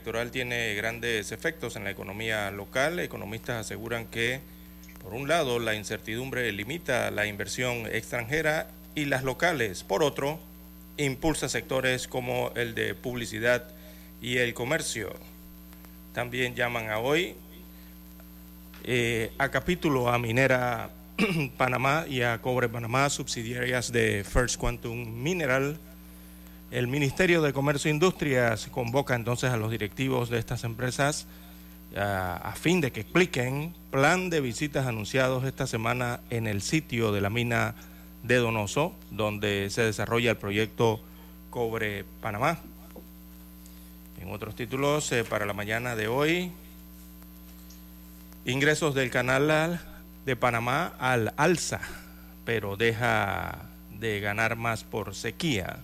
Electoral tiene grandes efectos en la economía local. Economistas aseguran que, por un lado, la incertidumbre limita la inversión extranjera y las locales. Por otro, impulsa sectores como el de publicidad y el comercio. También llaman a hoy eh, a capítulo a Minera Panamá y a Cobre Panamá, subsidiarias de First Quantum Mineral el Ministerio de Comercio e Industrias convoca entonces a los directivos de estas empresas a, fin de que expliquen plan de visitas anunciados esta semana en el sitio de la mina de Donoso, donde se desarrolla el proyecto Cobre Panamá. En otros títulos, eh, para la mañana de hoy, ingresos del canal de Panamá al alza, pero deja de ganar más por sequía.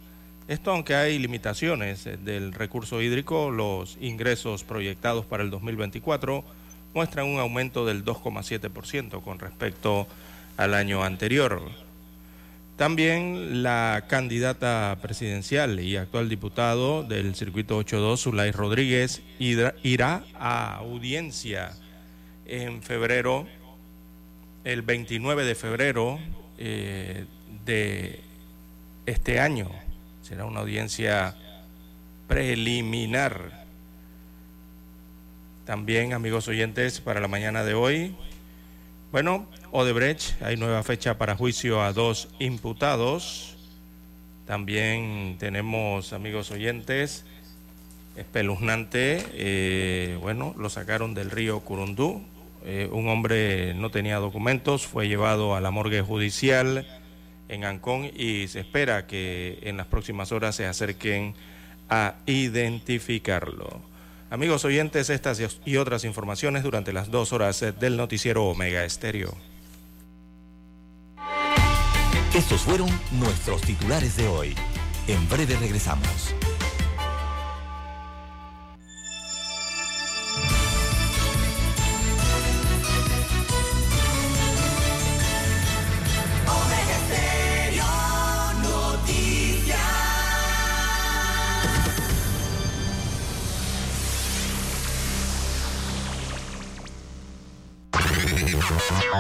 Esto aunque hay limitaciones eh, del recurso hídrico, los ingresos proyectados para el 2024 muestran un aumento del 2,7% con respecto al año anterior. También la candidata presidencial y actual diputado del Circuito 82, Zulay Rodríguez, irá a audiencia en febrero, el 29 de febrero eh, de este año será una audiencia preliminar. También, amigos oyentes, para la mañana de hoy, bueno, Odebrecht, hay nueva fecha para juicio a dos imputados. También tenemos, amigos oyentes, espeluznante, eh, bueno, lo sacaron del río Curundú. Eh, un hombre no tenía documentos, fue llevado a la morgue judicial en Ancón y se espera que en las próximas horas se acerquen a identificarlo. Amigos oyentes, estas y otras informaciones durante las dos horas del noticiero Omega Estéreo. Estos fueron nuestros titulares de hoy. En breve regresamos.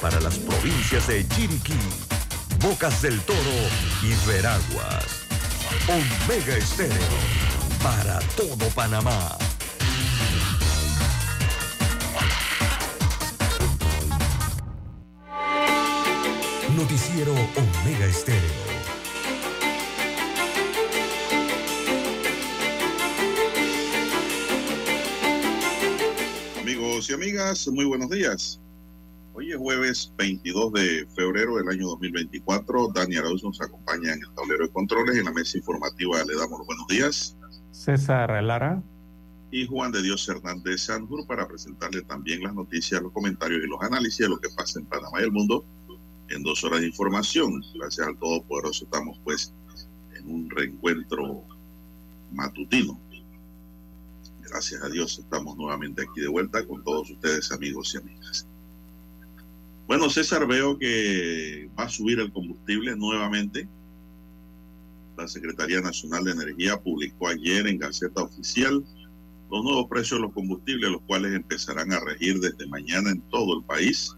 para las provincias de Chiriquí, Bocas del Toro y Veraguas. Omega Estéreo para todo Panamá. Noticiero Omega Estéreo. Amigos y amigas, muy buenos días. Hoy es jueves 22 de febrero del año 2024. Dani Arauz nos acompaña en el tablero de controles. En la mesa informativa le damos los buenos días. César Lara. Y Juan de Dios Hernández Sanjur para presentarle también las noticias, los comentarios y los análisis de lo que pasa en Panamá y el mundo en dos horas de información. Gracias al Todopoderoso estamos pues en un reencuentro matutino. Gracias a Dios estamos nuevamente aquí de vuelta con todos ustedes amigos y amigas. Bueno, César, veo que va a subir el combustible nuevamente. La Secretaría Nacional de Energía publicó ayer en Gaceta Oficial los nuevos precios de los combustibles, los cuales empezarán a regir desde mañana en todo el país,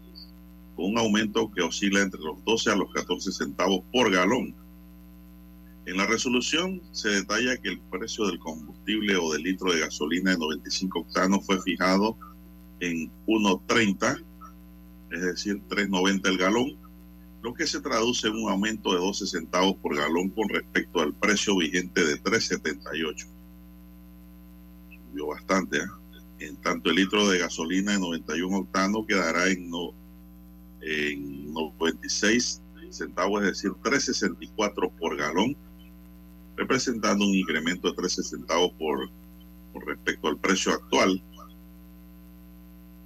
con un aumento que oscila entre los 12 a los 14 centavos por galón. En la resolución se detalla que el precio del combustible o del litro de gasolina de 95 octanos fue fijado en 1.30 es decir, 3.90 el galón, lo que se traduce en un aumento de 12 centavos por galón con respecto al precio vigente de 3.78. Subió bastante. ¿eh? En tanto, el litro de gasolina de 91 octanos quedará en, no, en 96 centavos, es decir, 3.64 por galón, representando un incremento de 13 centavos por, por respecto al precio actual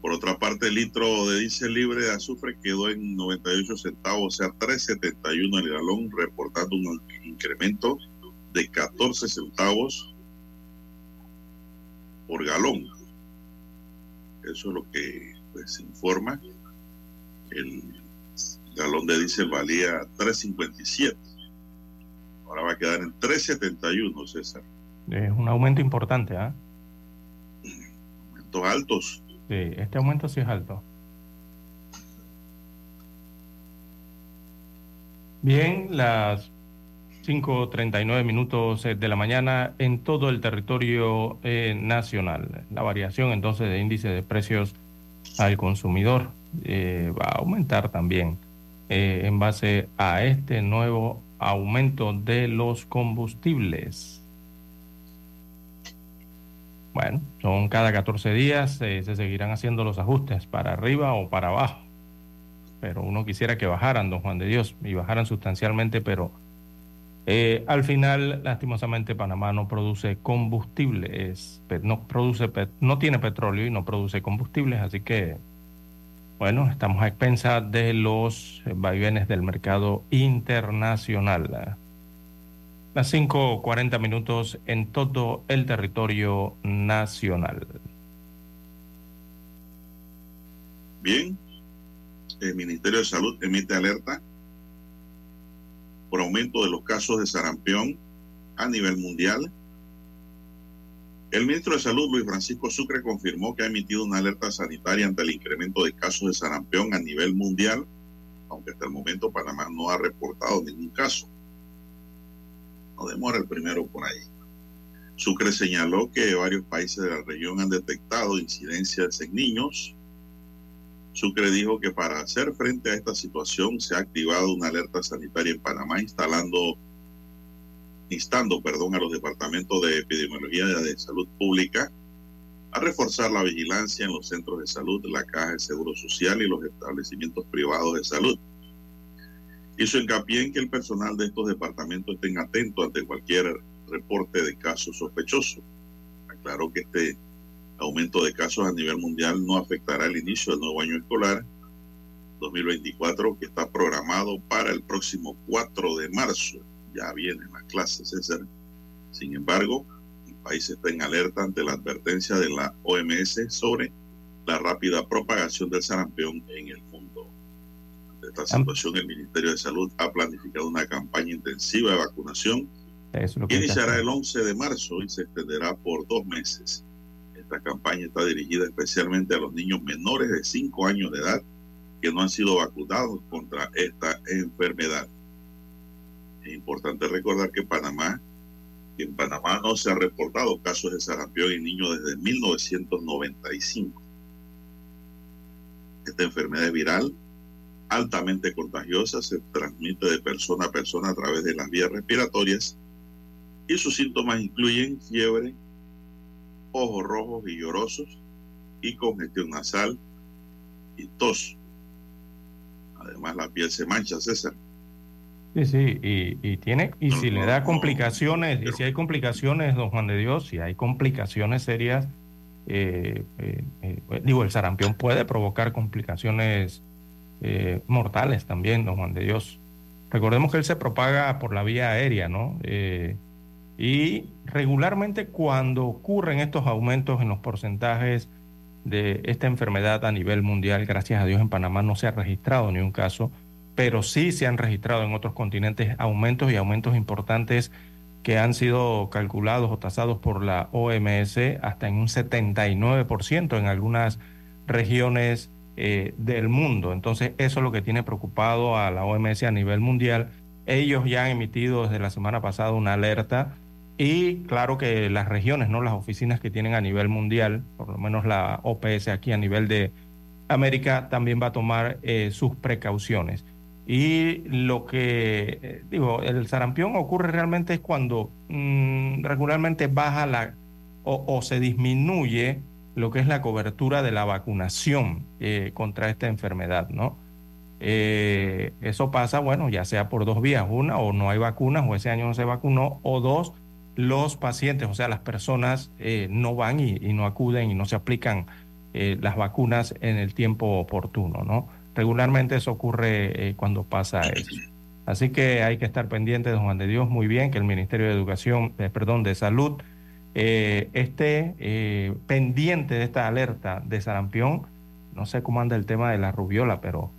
por otra parte, el litro de diésel libre de azufre quedó en 98 centavos, o sea, 3.71 el galón, reportando un incremento de 14 centavos por galón. Eso es lo que pues, se informa. El galón de diésel valía 3.57. Ahora va a quedar en 3.71, César. Es un aumento importante, ¿ah? Aumentos altos. Sí, este aumento sí es alto. Bien, las 5.39 minutos eh, de la mañana en todo el territorio eh, nacional. La variación entonces de índice de precios al consumidor eh, va a aumentar también en base a este nuevo aumento de los combustibles. Bueno, son cada 14 días, eh, se seguirán haciendo los ajustes para arriba o para abajo. Pero uno quisiera que bajaran, don Juan de Dios, y bajaran sustancialmente, pero eh, al final, lastimosamente, Panamá no produce combustibles, no, produce, no tiene petróleo y no produce combustibles, así que, bueno, estamos a expensas de los vaivenes del mercado internacional. Las 5.40 minutos en todo el territorio nacional. Bien, el Ministerio de Salud emite alerta por aumento de los casos de sarampión a nivel mundial. El ministro de Salud, Luis Francisco Sucre, confirmó que ha emitido una alerta sanitaria ante el incremento de casos de sarampión a nivel mundial, aunque hasta el momento Panamá no ha reportado ningún caso no demora el primero por ahí. Sucre señaló que varios países de la región han detectado incidencias en niños. Sucre dijo que para hacer frente a esta situación se ha activado una alerta sanitaria en Panamá instalando instando perdón, a los departamentos de epidemiología de salud pública a reforzar la vigilancia en los centros de salud, la caja de seguro social y los establecimientos privados de salud. Hizo hincapié en que el personal de estos departamentos estén atentos ante cualquier reporte de casos sospechosos. Aclaró que este aumento de casos a nivel mundial no afectará el inicio del nuevo año escolar 2024 que está programado para el próximo 4 de marzo. Ya vienen las clases, César. Sin embargo, el país está en alerta ante la advertencia de la OMS sobre la rápida propagación del sarampión en el mundo esta situación, el Ministerio de Salud ha planificado una campaña intensiva de vacunación que iniciará el 11 de marzo y se extenderá por dos meses. Esta campaña está dirigida especialmente a los niños menores de 5 años de edad que no han sido vacunados contra esta enfermedad. Es importante recordar que Panamá, en Panamá no se han reportado casos de sarampión en niños desde 1995. Esta enfermedad es viral altamente contagiosa, se transmite de persona a persona a través de las vías respiratorias y sus síntomas incluyen fiebre, ojos rojos y llorosos y congestión nasal y tos. Además la piel se mancha, César. Sí, sí, y, tiene, y si le da complicaciones, y si hay complicaciones, don Juan de Dios, si hay complicaciones serias, eh, eh, eh, digo, el sarampión puede provocar complicaciones eh, mortales también, don Juan de Dios. Recordemos que él se propaga por la vía aérea, ¿no? Eh, y regularmente cuando ocurren estos aumentos en los porcentajes de esta enfermedad a nivel mundial, gracias a Dios en Panamá no se ha registrado ni un caso, pero sí se han registrado en otros continentes aumentos y aumentos importantes que han sido calculados o tasados por la OMS hasta en un 79% en algunas regiones eh, del mundo. Entonces eso es lo que tiene preocupado a la OMS a nivel mundial. Ellos ya han emitido desde la semana pasada una alerta y claro que las regiones, no las oficinas que tienen a nivel mundial, por lo menos la OPS aquí a nivel de América, también va a tomar eh, sus precauciones. Y lo que, eh, digo, el sarampión ocurre realmente es cuando mm, regularmente baja la o, se disminuye lo que es la cobertura de la vacunación eh, contra esta enfermedad, ¿no? eso pasa, bueno, ya sea por dos vías, una, o no hay vacunas, o ese año no se vacunó, o dos, los pacientes, o sea, las personas eh, no van y, no acuden y no se aplican eh, las vacunas en el tiempo oportuno, ¿no? Regularmente eso ocurre eh, cuando pasa eso. Así que hay que estar pendiente de Juan de Dios muy bien, que el Ministerio de Educación, perdón, de Salud esté pendiente de esta alerta de sarampión. No sé cómo anda el tema de la rubiola, pero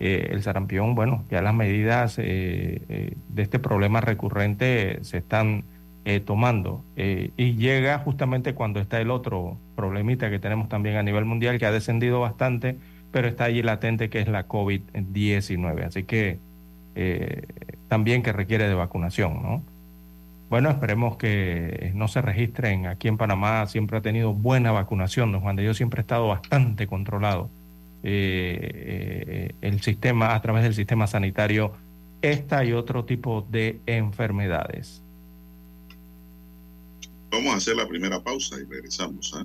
el sarampión, bueno, ya las medidas de este problema recurrente se están eh, tomando. Eh, y llega justamente cuando está el otro problemita que tenemos también a nivel mundial, que ha descendido bastante, pero está allí latente, que es la COVID-19. Así que eh, también que requiere de vacunación, ¿no? Bueno, esperemos que no se registren. Aquí en Panamá siempre ha tenido buena vacunación. Don Juan de Dios siempre ha estado bastante controlado el sistema, a través del sistema sanitario, esta y otro tipo de enfermedades. Vamos a hacer la primera pausa y regresamos. ¿eh?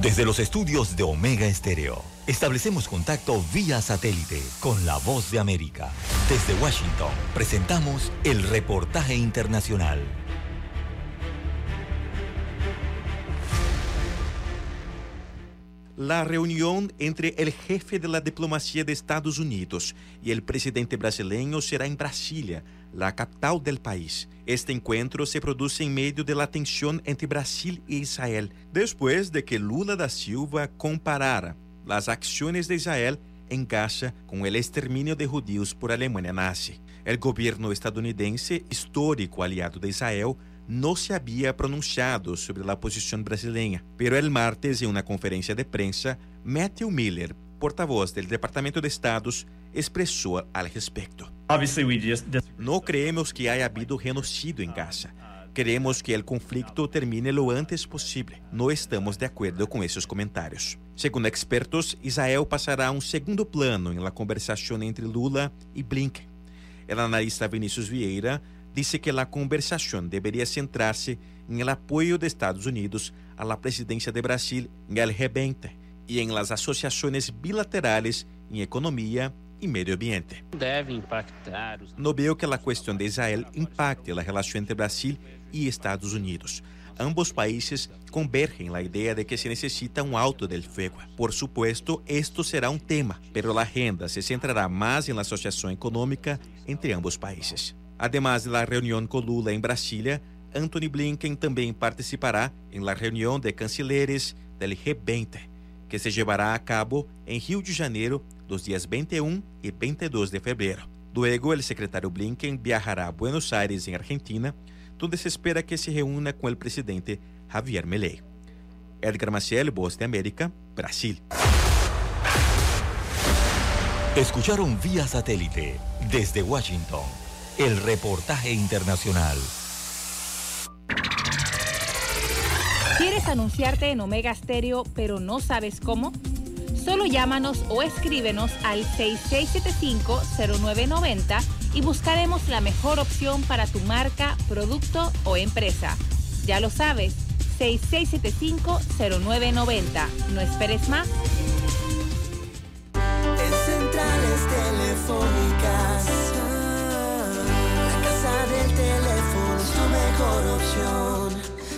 Desde los estudios de Omega Estéreo, establecemos contacto vía satélite con la voz de América. Desde Washington, presentamos el reportaje internacional. la reunión entre el jefe de la diplomacia de Estados Unidos y el presidente brasileño será en Brasilia, la capital del país. Este encuentro se produce en medio de la tensión entre Brasil e Israel, después de que Lula da Silva comparara las acciones de Israel en Gaza con el exterminio de judíos por Alemania nazi. El gobierno estadounidense, histórico aliado de Israel, no se había pronunciado sobre la posición brasileña, pero el martes en una conferencia de prensa, Matthew Miller, portavoz del Departamento de Estados, expresó al respecto. No creemos que haya habido genocidio en Gaza. Queremos que el conflicto termine lo antes posible. No estamos de acuerdo con esos comentarios. Según expertos, Israel pasará a un segundo plano en la conversación entre Lula y Blinken. El analista Vinicius Vieira disse que a conversação deveria centrar-se em el apoio de Estados Unidos a la presidencia de Brasil en el G20 y en las asociaciones bilaterales em economia e meio ambiente. Deve impactar. No veo que a questão de Israel impacte a relação entre Brasil e Estados Unidos. Ambos países convergen na ideia de que se necessita um alto del fuego. Por supuesto, esto será um tema, pero la agenda se centrará mais em la asociação econômica entre ambos países. Además de la reunión con Lula en Brasilia, Anthony Blinken también participará en la reunión de cancilleres del G20, que se llevará a cabo en Rio de Janeiro los días 21 y 22 de febrero. Luego, el secretario Blinken viajará a Buenos Aires, en Argentina, donde se espera que se reúna con el presidente Javier Milei. Edgar Maciel, Voz de América, Brasil. Escucharon vía satélite desde Washington el reportaje internacional. ¿Quieres anunciarte en Omega Stereo pero no sabes cómo? Solo llámanos o escríbenos al 6675-0990 y buscaremos la mejor opción para tu marca, producto o empresa. Ya lo sabes, 6675-0990. No esperes más. En centrales telefónicas, la casa del teléfono es tu mejor opción.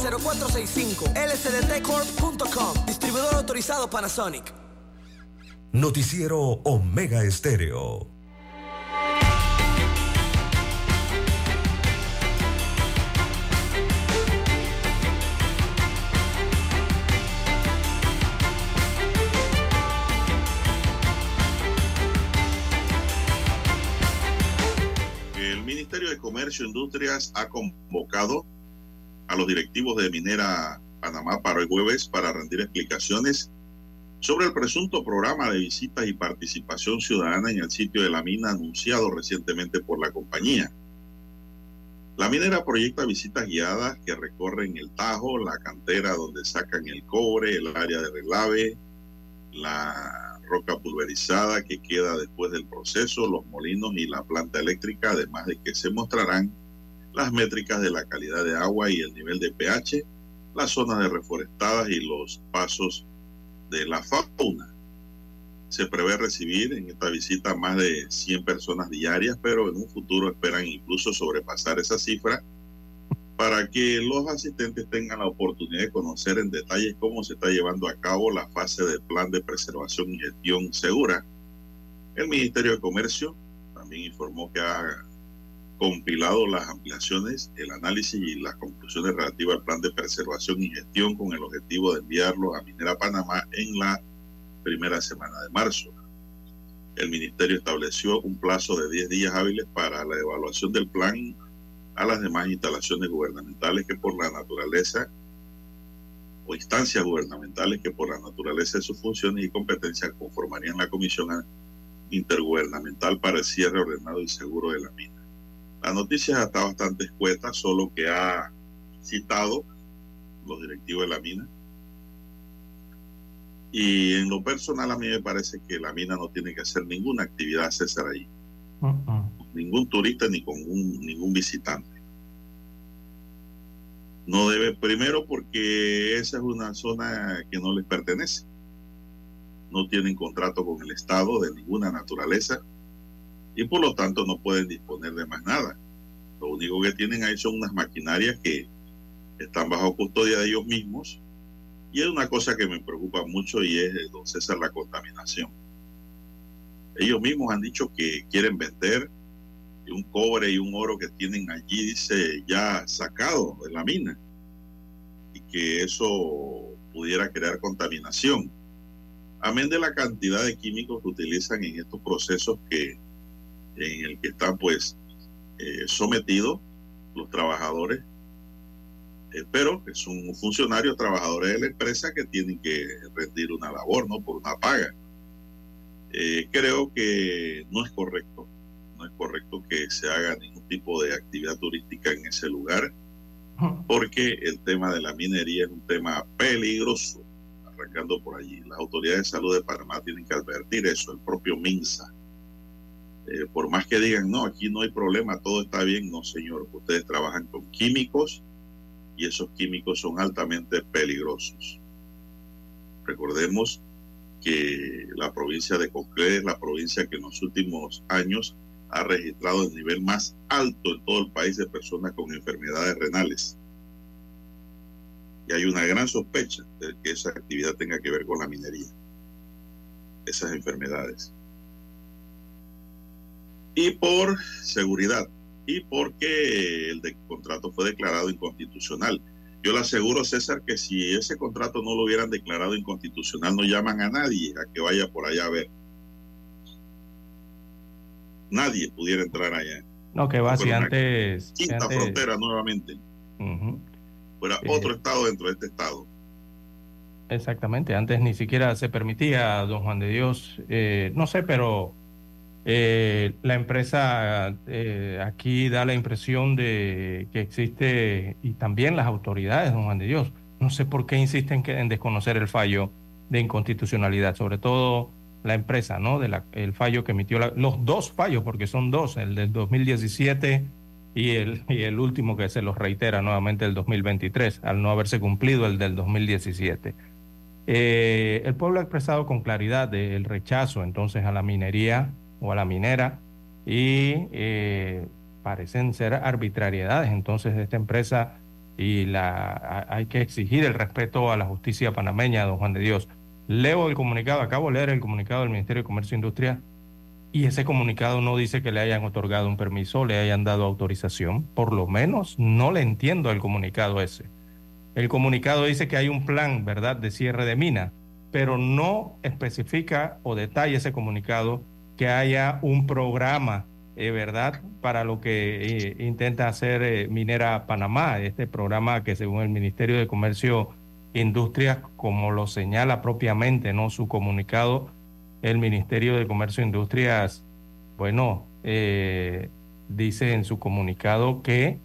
229-0465 lsdtcorp.com Distribuidor autorizado Panasonic Noticiero Omega Estéreo. El Ministerio de Comercio e Industrias ha convocado a los directivos de Minera Panamá para el jueves para rendir explicaciones sobre el presunto programa de visitas y participación ciudadana en el sitio de la mina anunciado recientemente por la compañía. La minera proyecta visitas guiadas que recorren el Tajo, la cantera donde sacan el cobre, el área de relave, la roca pulverizada que queda después del proceso, los molinos y la planta eléctrica, además de que se mostrarán las métricas de la calidad de agua y el nivel de pH, las zonas de reforestadas y los pasos de la fauna. Se prevé recibir en esta visita más de 100 personas diarias, pero en un futuro esperan incluso sobrepasar esa cifra para que los asistentes tengan la oportunidad de conocer en detalles cómo se está llevando a cabo la fase del plan de preservación y gestión segura. El Ministerio de Comercio también informó que ha compilado las ampliaciones, el análisis y las conclusiones relativas al plan de preservación y gestión con el objetivo de enviarlo a Minera Panamá en la primera semana de marzo. El ministerio estableció un plazo de 10 días hábiles para la evaluación del plan a las demás instalaciones gubernamentales que por la naturaleza o instancias gubernamentales que por la naturaleza de sus funciones y competencias conformarían la comisión intergubernamental para el cierre ordenado y seguro de la mina. La noticia está bastante escueta, solo que ha citado los directivos de la mina. Y en lo personal a mí me parece que la mina no tiene que hacer ninguna actividad César ahí. Ningún turista ni con un, ningún visitante. No debe, primero porque esa es una zona que no les pertenece. No tienen contrato con el Estado de ninguna naturaleza y por lo tanto no pueden disponer de más nada. Lo único que tienen ahí son unas maquinarias que están bajo custodia de ellos mismos y es una cosa que me preocupa mucho y es, don César, la contaminación. Ellos mismos han dicho que quieren vender un cobre y un oro que tienen allí, dice, ya sacado de la mina y que eso pudiera crear contaminación. Amén de la cantidad de químicos que utilizan en estos procesos que en el que están pues eh, sometidos los trabajadores, eh, pero que son funcionarios, trabajadores de la empresa que tienen que rendir una labor, ¿no? Por una paga. Eh, creo que no es correcto, no es correcto que se haga ningún tipo de actividad turística en ese lugar, porque el tema de la minería es un tema peligroso, arrancando por allí. Las autoridades de salud de Panamá tienen que advertir eso, el propio MINSA eh, por más que digan, no, aquí no hay problema, todo está bien, no, señor, ustedes trabajan con químicos y esos químicos son altamente peligrosos. Recordemos que la provincia de Cocle es la provincia que en los últimos años ha registrado el nivel más alto en todo el país de personas con enfermedades renales. Y hay una gran sospecha de que esa actividad tenga que ver con la minería, esas enfermedades y por seguridad y porque el de contrato fue declarado inconstitucional. Yo le aseguro, César, que si ese contrato no lo hubieran declarado inconstitucional, no llaman a nadie a que vaya por allá a ver. nadie pudiera entrar allá. No, que va, si antes... Quinta frontera nuevamente. Fuera eh, otro estado dentro de este estado. Exactamente, antes ni siquiera se permitía, don Juan de Dios, eh, no sé, pero eh, la empresa eh, aquí da la impresión de que existe, y también las autoridades, don Juan de Dios, no sé por qué insisten en desconocer el fallo de inconstitucionalidad, sobre todo la empresa, ¿no? De el fallo que emitió, los dos fallos, porque son dos, el del 2017 y el, y el último que se los reitera nuevamente el 2023, al no haberse cumplido el del 2017. Eh, el pueblo ha expresado con claridad el rechazo entonces a la minería o a la minera y eh, parecen ser arbitrariedades entonces de esta empresa y la, hay que exigir el respeto a la justicia panameña, don Juan de Dios. Leo el comunicado, acabo de leer el comunicado del Ministerio de Comercio e Industria y ese comunicado no dice que le hayan otorgado un permiso, le hayan dado autorización, por lo menos no le entiendo el comunicado ese. El comunicado dice que hay un plan, ¿verdad?, de cierre de mina, pero no especifica o detalla ese comunicado que haya un programa, eh, ¿verdad?, para lo que eh, intenta hacer eh, Minera Panamá, este programa que según el Ministerio de Comercio e Industria, como lo señala propiamente, ¿no?, su comunicado, el Ministerio de Comercio e Industrias, bueno, dice en su comunicado que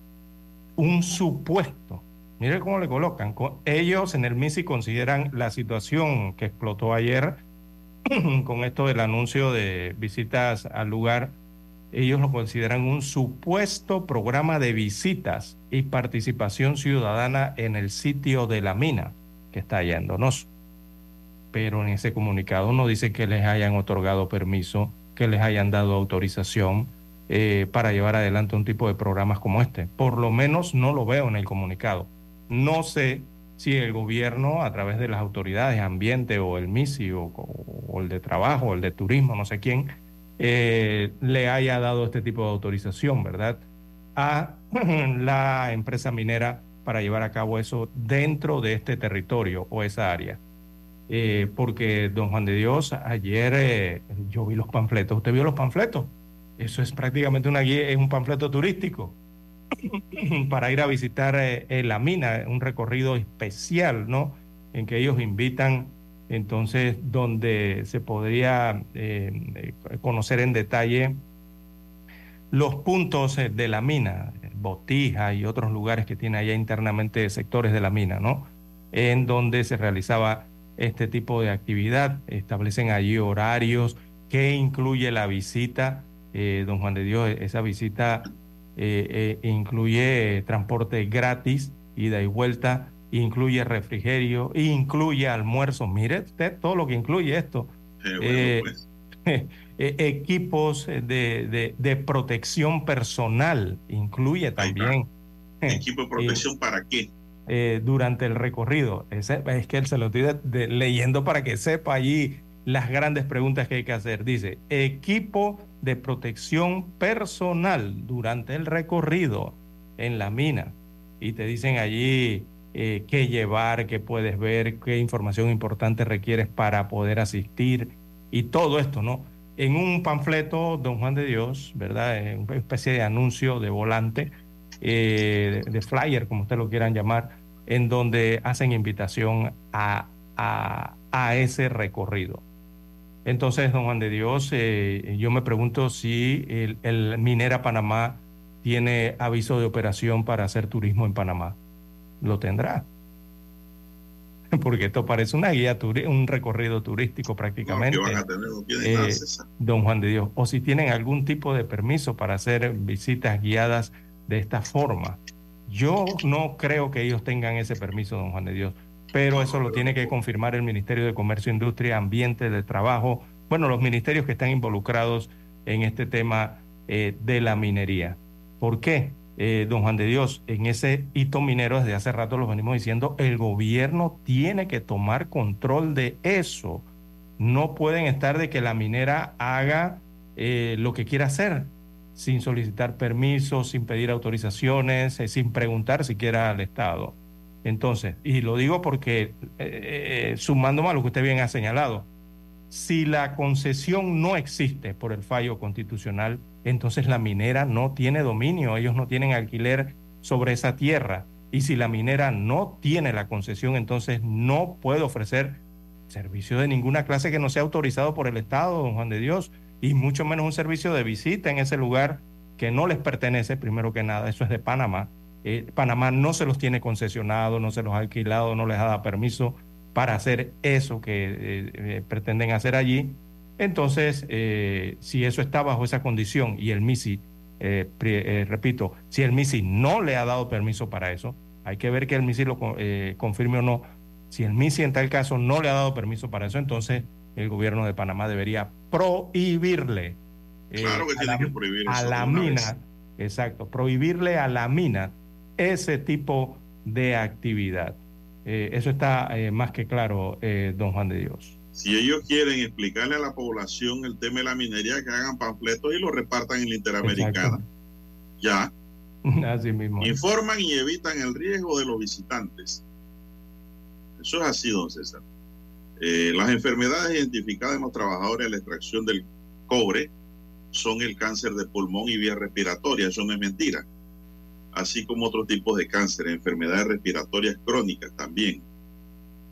un supuesto Mire cómo le colocan. Ellos en el MISI consideran la situación que explotó ayer con esto del anuncio de visitas al lugar. Ellos lo consideran un supuesto programa de visitas y participación ciudadana en el sitio de la mina que está yéndonos. Pero en ese comunicado no dice que les hayan otorgado permiso, que les hayan dado autorización eh, para llevar adelante un tipo de programas como este. Por lo menos no lo veo en el comunicado. No sé si el gobierno, a través de las autoridades, ambiente o el MISI o, el de trabajo, o el de turismo, no sé quién, eh, le haya dado este tipo de autorización, ¿verdad? A la empresa minera para llevar a cabo eso dentro de este territorio o esa área. Eh, porque, don Juan de Dios, ayer eh, yo vi los panfletos. ¿Usted vio los panfletos? Eso es prácticamente una guía, es un panfleto turístico. para ir a visitar eh, la mina, un recorrido especial, ¿no? En que ellos invitan, entonces, donde se podría eh, conocer en detalle los puntos eh, de la mina, Botija y otros lugares que tiene allá internamente sectores de la mina, ¿no? En donde se realizaba este tipo de actividad, establecen allí horarios que incluye la visita, don Juan de Dios, esa visita eh, eh, incluye transporte gratis, ida y vuelta, incluye refrigerio, incluye almuerzo. Mire usted todo lo que incluye esto. Eh, pues. equipos de, de, protección personal, incluye también. ¿Equipo de protección para qué? durante el recorrido. es que él se lo estoy leyendo para que sepa allí las grandes preguntas que hay que hacer. Dice, equipo de protección personal durante el recorrido en la mina. Y te dicen allí eh, qué llevar, qué puedes ver, qué información importante requieres para poder asistir y todo esto, ¿no? En un panfleto, Don Juan de Dios, ¿verdad? En una especie de anuncio de volante, eh, de, flyer, como ustedes lo quieran llamar, en donde hacen invitación a, a ese recorrido. Entonces, don Juan de Dios, eh, yo me pregunto si el, Minera Panamá tiene aviso de operación para hacer turismo en Panamá. Lo tendrá. Porque esto parece una guía, un recorrido turístico prácticamente. Eh, don Juan de Dios. O si tienen algún tipo de permiso para hacer visitas guiadas de esta forma. Yo no creo que ellos tengan ese permiso, don Juan de Dios pero eso lo tiene que confirmar el Ministerio de Comercio, Industria, Ambiente, de Trabajo, bueno, los ministerios que están involucrados en este tema eh, de la minería. ¿Por qué? Eh, don Juan de Dios, en ese hito minero desde hace rato lo venimos diciendo, el gobierno tiene que tomar control de eso. No pueden estar de que la minera haga eh, lo que quiera hacer sin solicitar permisos, sin pedir autorizaciones, sin preguntar siquiera al Estado. Entonces, y lo digo porque, eh, eh, sumando a lo que usted bien ha señalado, si la concesión no existe por el fallo constitucional, entonces la minera no tiene dominio, ellos no tienen alquiler sobre esa tierra. Y si la minera no tiene la concesión, entonces no puede ofrecer servicio de ninguna clase que no sea autorizado por el Estado, don Juan de Dios, y mucho menos un servicio de visita en ese lugar que no les pertenece, primero que nada, eso es de Panamá. Eh, Panamá no se los tiene concesionado, no se los ha alquilado, no les ha dado permiso para hacer eso que eh, eh, pretenden hacer allí. Entonces, si eso está bajo esa condición y el MISI, repito, si el MISI no le ha dado permiso para eso, hay que ver que el MISI lo confirme o no. Si el MISI en tal caso no le ha dado permiso para eso, entonces el gobierno de Panamá debería prohibirle claro que tiene que prohibir a la mina, exacto, prohibirle a la mina ese tipo de actividad. Eh, eso está eh, más que claro, eh, don Juan de Dios. Si ellos quieren explicarle a la población el tema de la minería, que hagan panfletos y lo repartan en la Interamericana. Ya. Así mismo. Informan y evitan el riesgo de los visitantes. Eso es así, don César. las enfermedades identificadas en los trabajadores de la extracción del cobre son el cáncer de pulmón y vía respiratoria, eso no es mentira así como otros tipos de cáncer, enfermedades respiratorias crónicas también,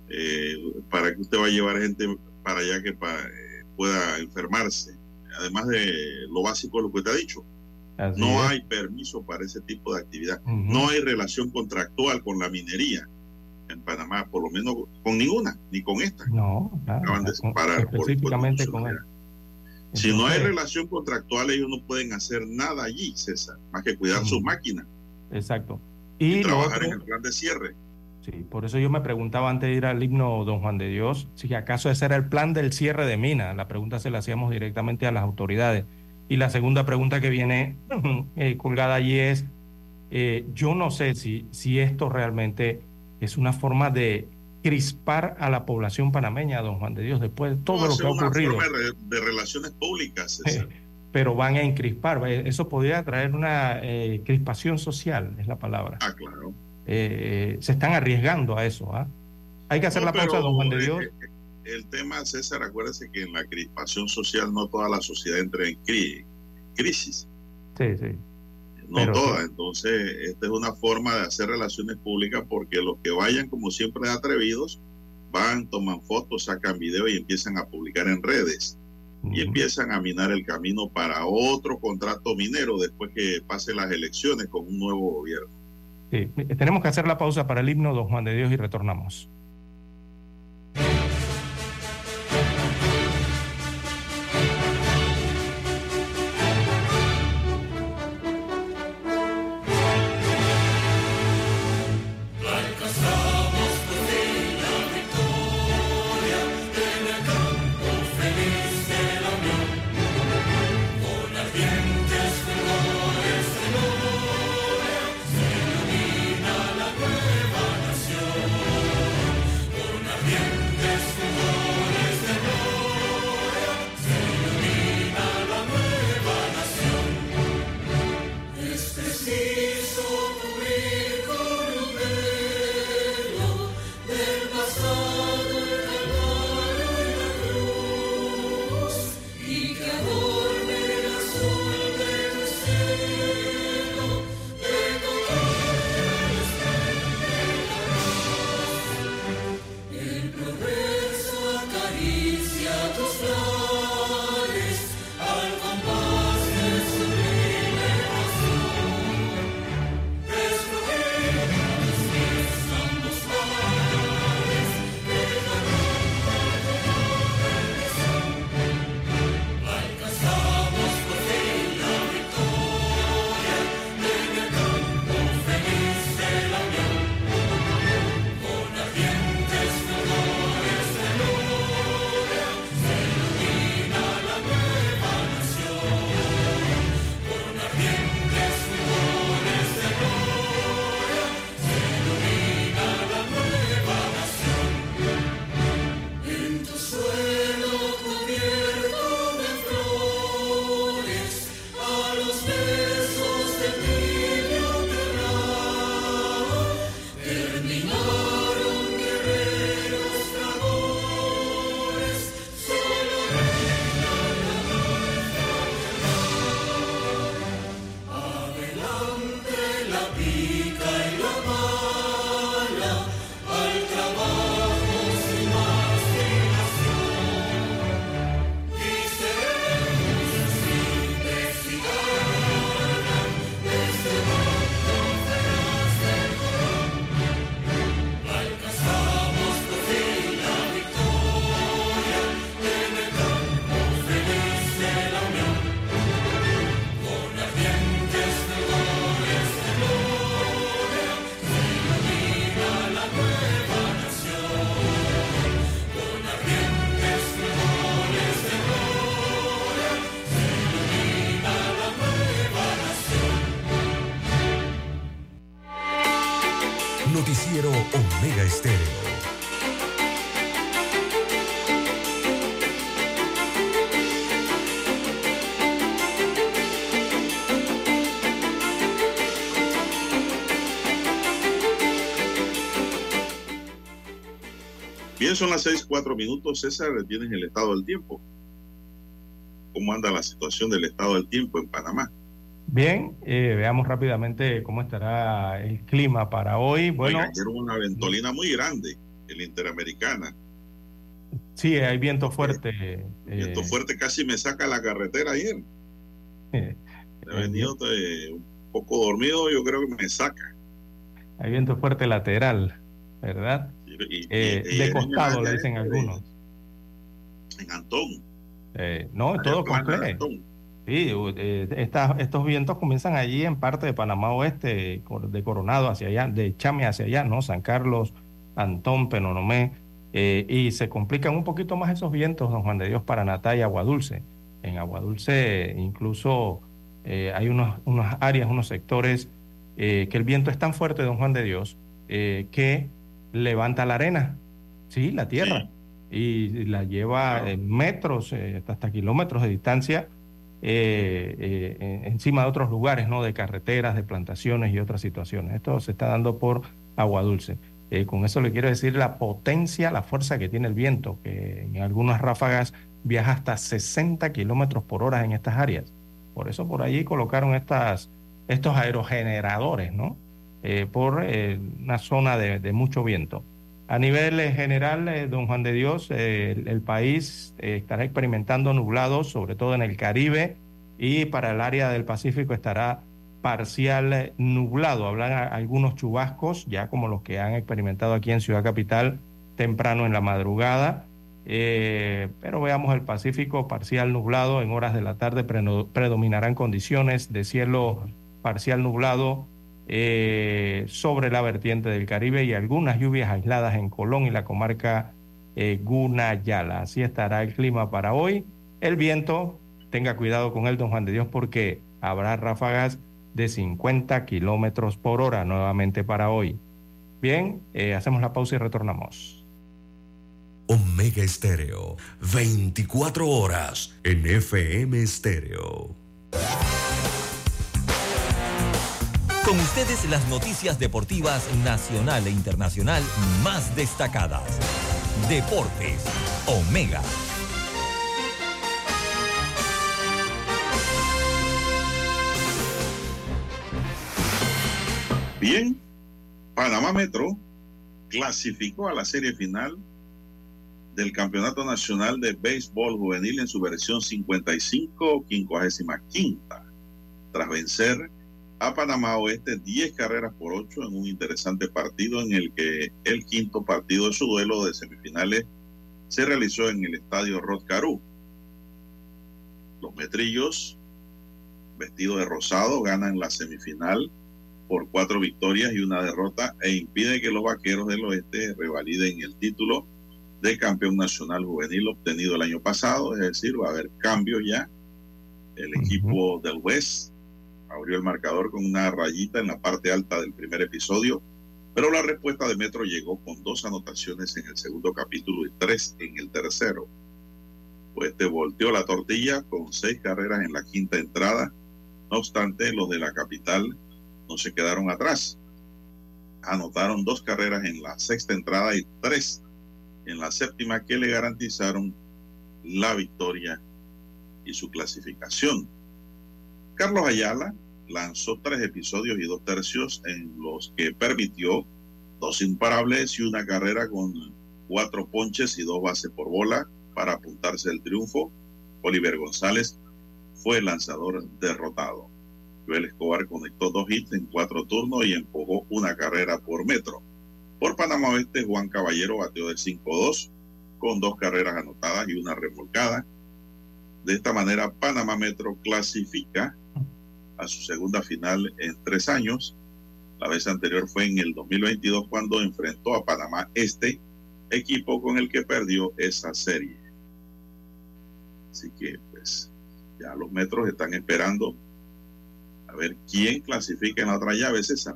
eh, para que usted va a llevar gente para allá que eh, pueda enfermarse, además de lo básico lo que usted ha dicho. no hay permiso para ese tipo de actividad. No hay relación contractual con la minería en Panamá, por lo menos con ninguna, ni con esta. No, acaban de separar. Específicamente con él. si no hay relación contractual, ellos no pueden hacer nada allí, César, más que cuidar sus máquinas. Exacto. Y, trabajar en el plan de cierre. Sí, por eso yo me preguntaba antes de ir al himno Don Juan de Dios, si acaso ese era el plan del cierre de mina. La pregunta se la hacíamos directamente a las autoridades. Y la segunda pregunta que viene eh, colgada allí es, eh, yo no sé si, si esto realmente es una forma de crispar a la población panameña, don Juan de Dios, después de todo lo que ha ocurrido. Una forma de, relaciones públicas. pero van a encrispar. Eso podría traer una eh, crispación social, es la palabra. Ah, claro. Eh, se están arriesgando a eso. ¿ah? Hay que hacer la pausa, don Juan de Dios. el tema, César, acuérdese que en la crispación social no toda la sociedad entra en crisis. Sí, sí. No toda. Entonces, esta es una forma de hacer relaciones públicas porque los que vayan, como siempre, atrevidos, van, toman fotos, sacan video y empiezan a publicar en redes y empiezan a minar el camino para otro contrato minero después que pasen las elecciones con un nuevo gobierno. Sí, tenemos que hacer la pausa para el himno Don Juan de Dios y retornamos. Bien, son las seis, cuatro minutos. César, tienes el estado del tiempo. ¿Cómo anda la situación del estado del tiempo en Panamá? Bien, eh, veamos rápidamente cómo estará el clima para hoy. Bueno, ayer una ventolina muy grande en la Interamericana. Sí, hay viento fuerte. viento eh, fuerte casi me saca la carretera ayer. eh, He venido eh, un poco dormido, yo creo que me saca. hay viento fuerte lateral, ¿verdad? Y- Eh, y- de en costado le dicen algunos. En Antón. Eh, no, área todo. Antón. Sí, eh, estos vientos comienzan allí en parte de Panamá Oeste, de Coronado hacia allá, de Chame hacia allá, ¿no? San Carlos, Antón, Penonomé, eh, y se complican un poquito más esos vientos, don Juan de Dios, para Natá y Aguadulce. En Aguadulce incluso eh, hay unos, unas áreas, unos sectores que el viento es tan fuerte, don Juan de Dios, que levanta la arena, sí, la tierra, y la lleva Claro. en metros, eh, hasta kilómetros de distancia, eh, eh, en- encima de otros lugares, ¿no? De carreteras, de plantaciones y otras situaciones. Esto se está dando por agua dulce. Con eso le quiero decir la potencia, la fuerza que tiene el viento, que en algunas ráfagas viaja hasta 60 kilómetros por hora en estas áreas. Por eso por allí colocaron estas, estos aerogeneradores, ¿no? Eh, por eh, una zona de, mucho viento. A nivel eh, general, don Juan de Dios, el, país estará experimentando nublados, sobre todo en el Caribe, y para el área del Pacífico estará parcial nublado. Hablan algunos chubascos, ya como los que han experimentado aquí en Ciudad Capital temprano en la madrugada. Pero veamos el Pacífico parcial nublado. En horas de la tarde predominarán condiciones de cielo parcial nublado eh, sobre la vertiente del Caribe y algunas lluvias aisladas en Colón y la comarca eh, Gunayala. Así estará el clima para hoy. El viento, tenga cuidado con él, don Juan de Dios, porque habrá ráfagas de 50 kilómetros por hora nuevamente para hoy. Bien, eh, hacemos la pausa y retornamos. Omega Estéreo, 24 horas en FM Estéreo. Con ustedes las noticias deportivas nacional e internacional más destacadas. Deportes, Omega. Bien, Panamá Metro clasificó a la serie final del Campeonato Nacional de Béisbol Juvenil en su versión 55, 55, tras vencer a Panamá Oeste 10 carreras por 8 en un interesante partido en el que el quinto partido de su duelo de semifinales se realizó en el estadio Rod Caru. Los metrillos, vestidos de rosado, ganan la semifinal por cuatro victorias y una derrota e impide que los vaqueros del oeste revaliden el título de campeón nacional juvenil obtenido el año pasado, es decir, va a haber cambio ya. El equipo del West abrió el marcador con una rayita en la parte alta del primer episodio, pero la respuesta de Metro llegó con dos anotaciones en el segundo capítulo y tres en el tercero. Oeste volteó la tortilla con seis carreras en la quinta entrada. No obstante, los de la capital no se quedaron atrás. Anotaron dos carreras en la sexta entrada y tres en la séptima que le garantizaron la victoria y su clasificación. Carlos Ayala lanzó tres episodios y dos tercios en los que permitió dos imparables y una carrera con cuatro ponches y dos bases por bola para apuntarse el triunfo. Oliver González fue el lanzador derrotado. Joel Escobar conectó dos hits en cuatro turnos y empujó una carrera por metro. Por Panamá Oeste, Juan Caballero bateó de 5-2 con dos carreras anotadas y una remolcada. De esta manera, Panamá Metro clasifica a su segunda final en tres años. La vez anterior fue en el 2022 cuando enfrentó a Panamá Este, equipo con el que perdió esa serie. Así que, pues, ya los metros están esperando a ver quién clasifica en la otra llave, César.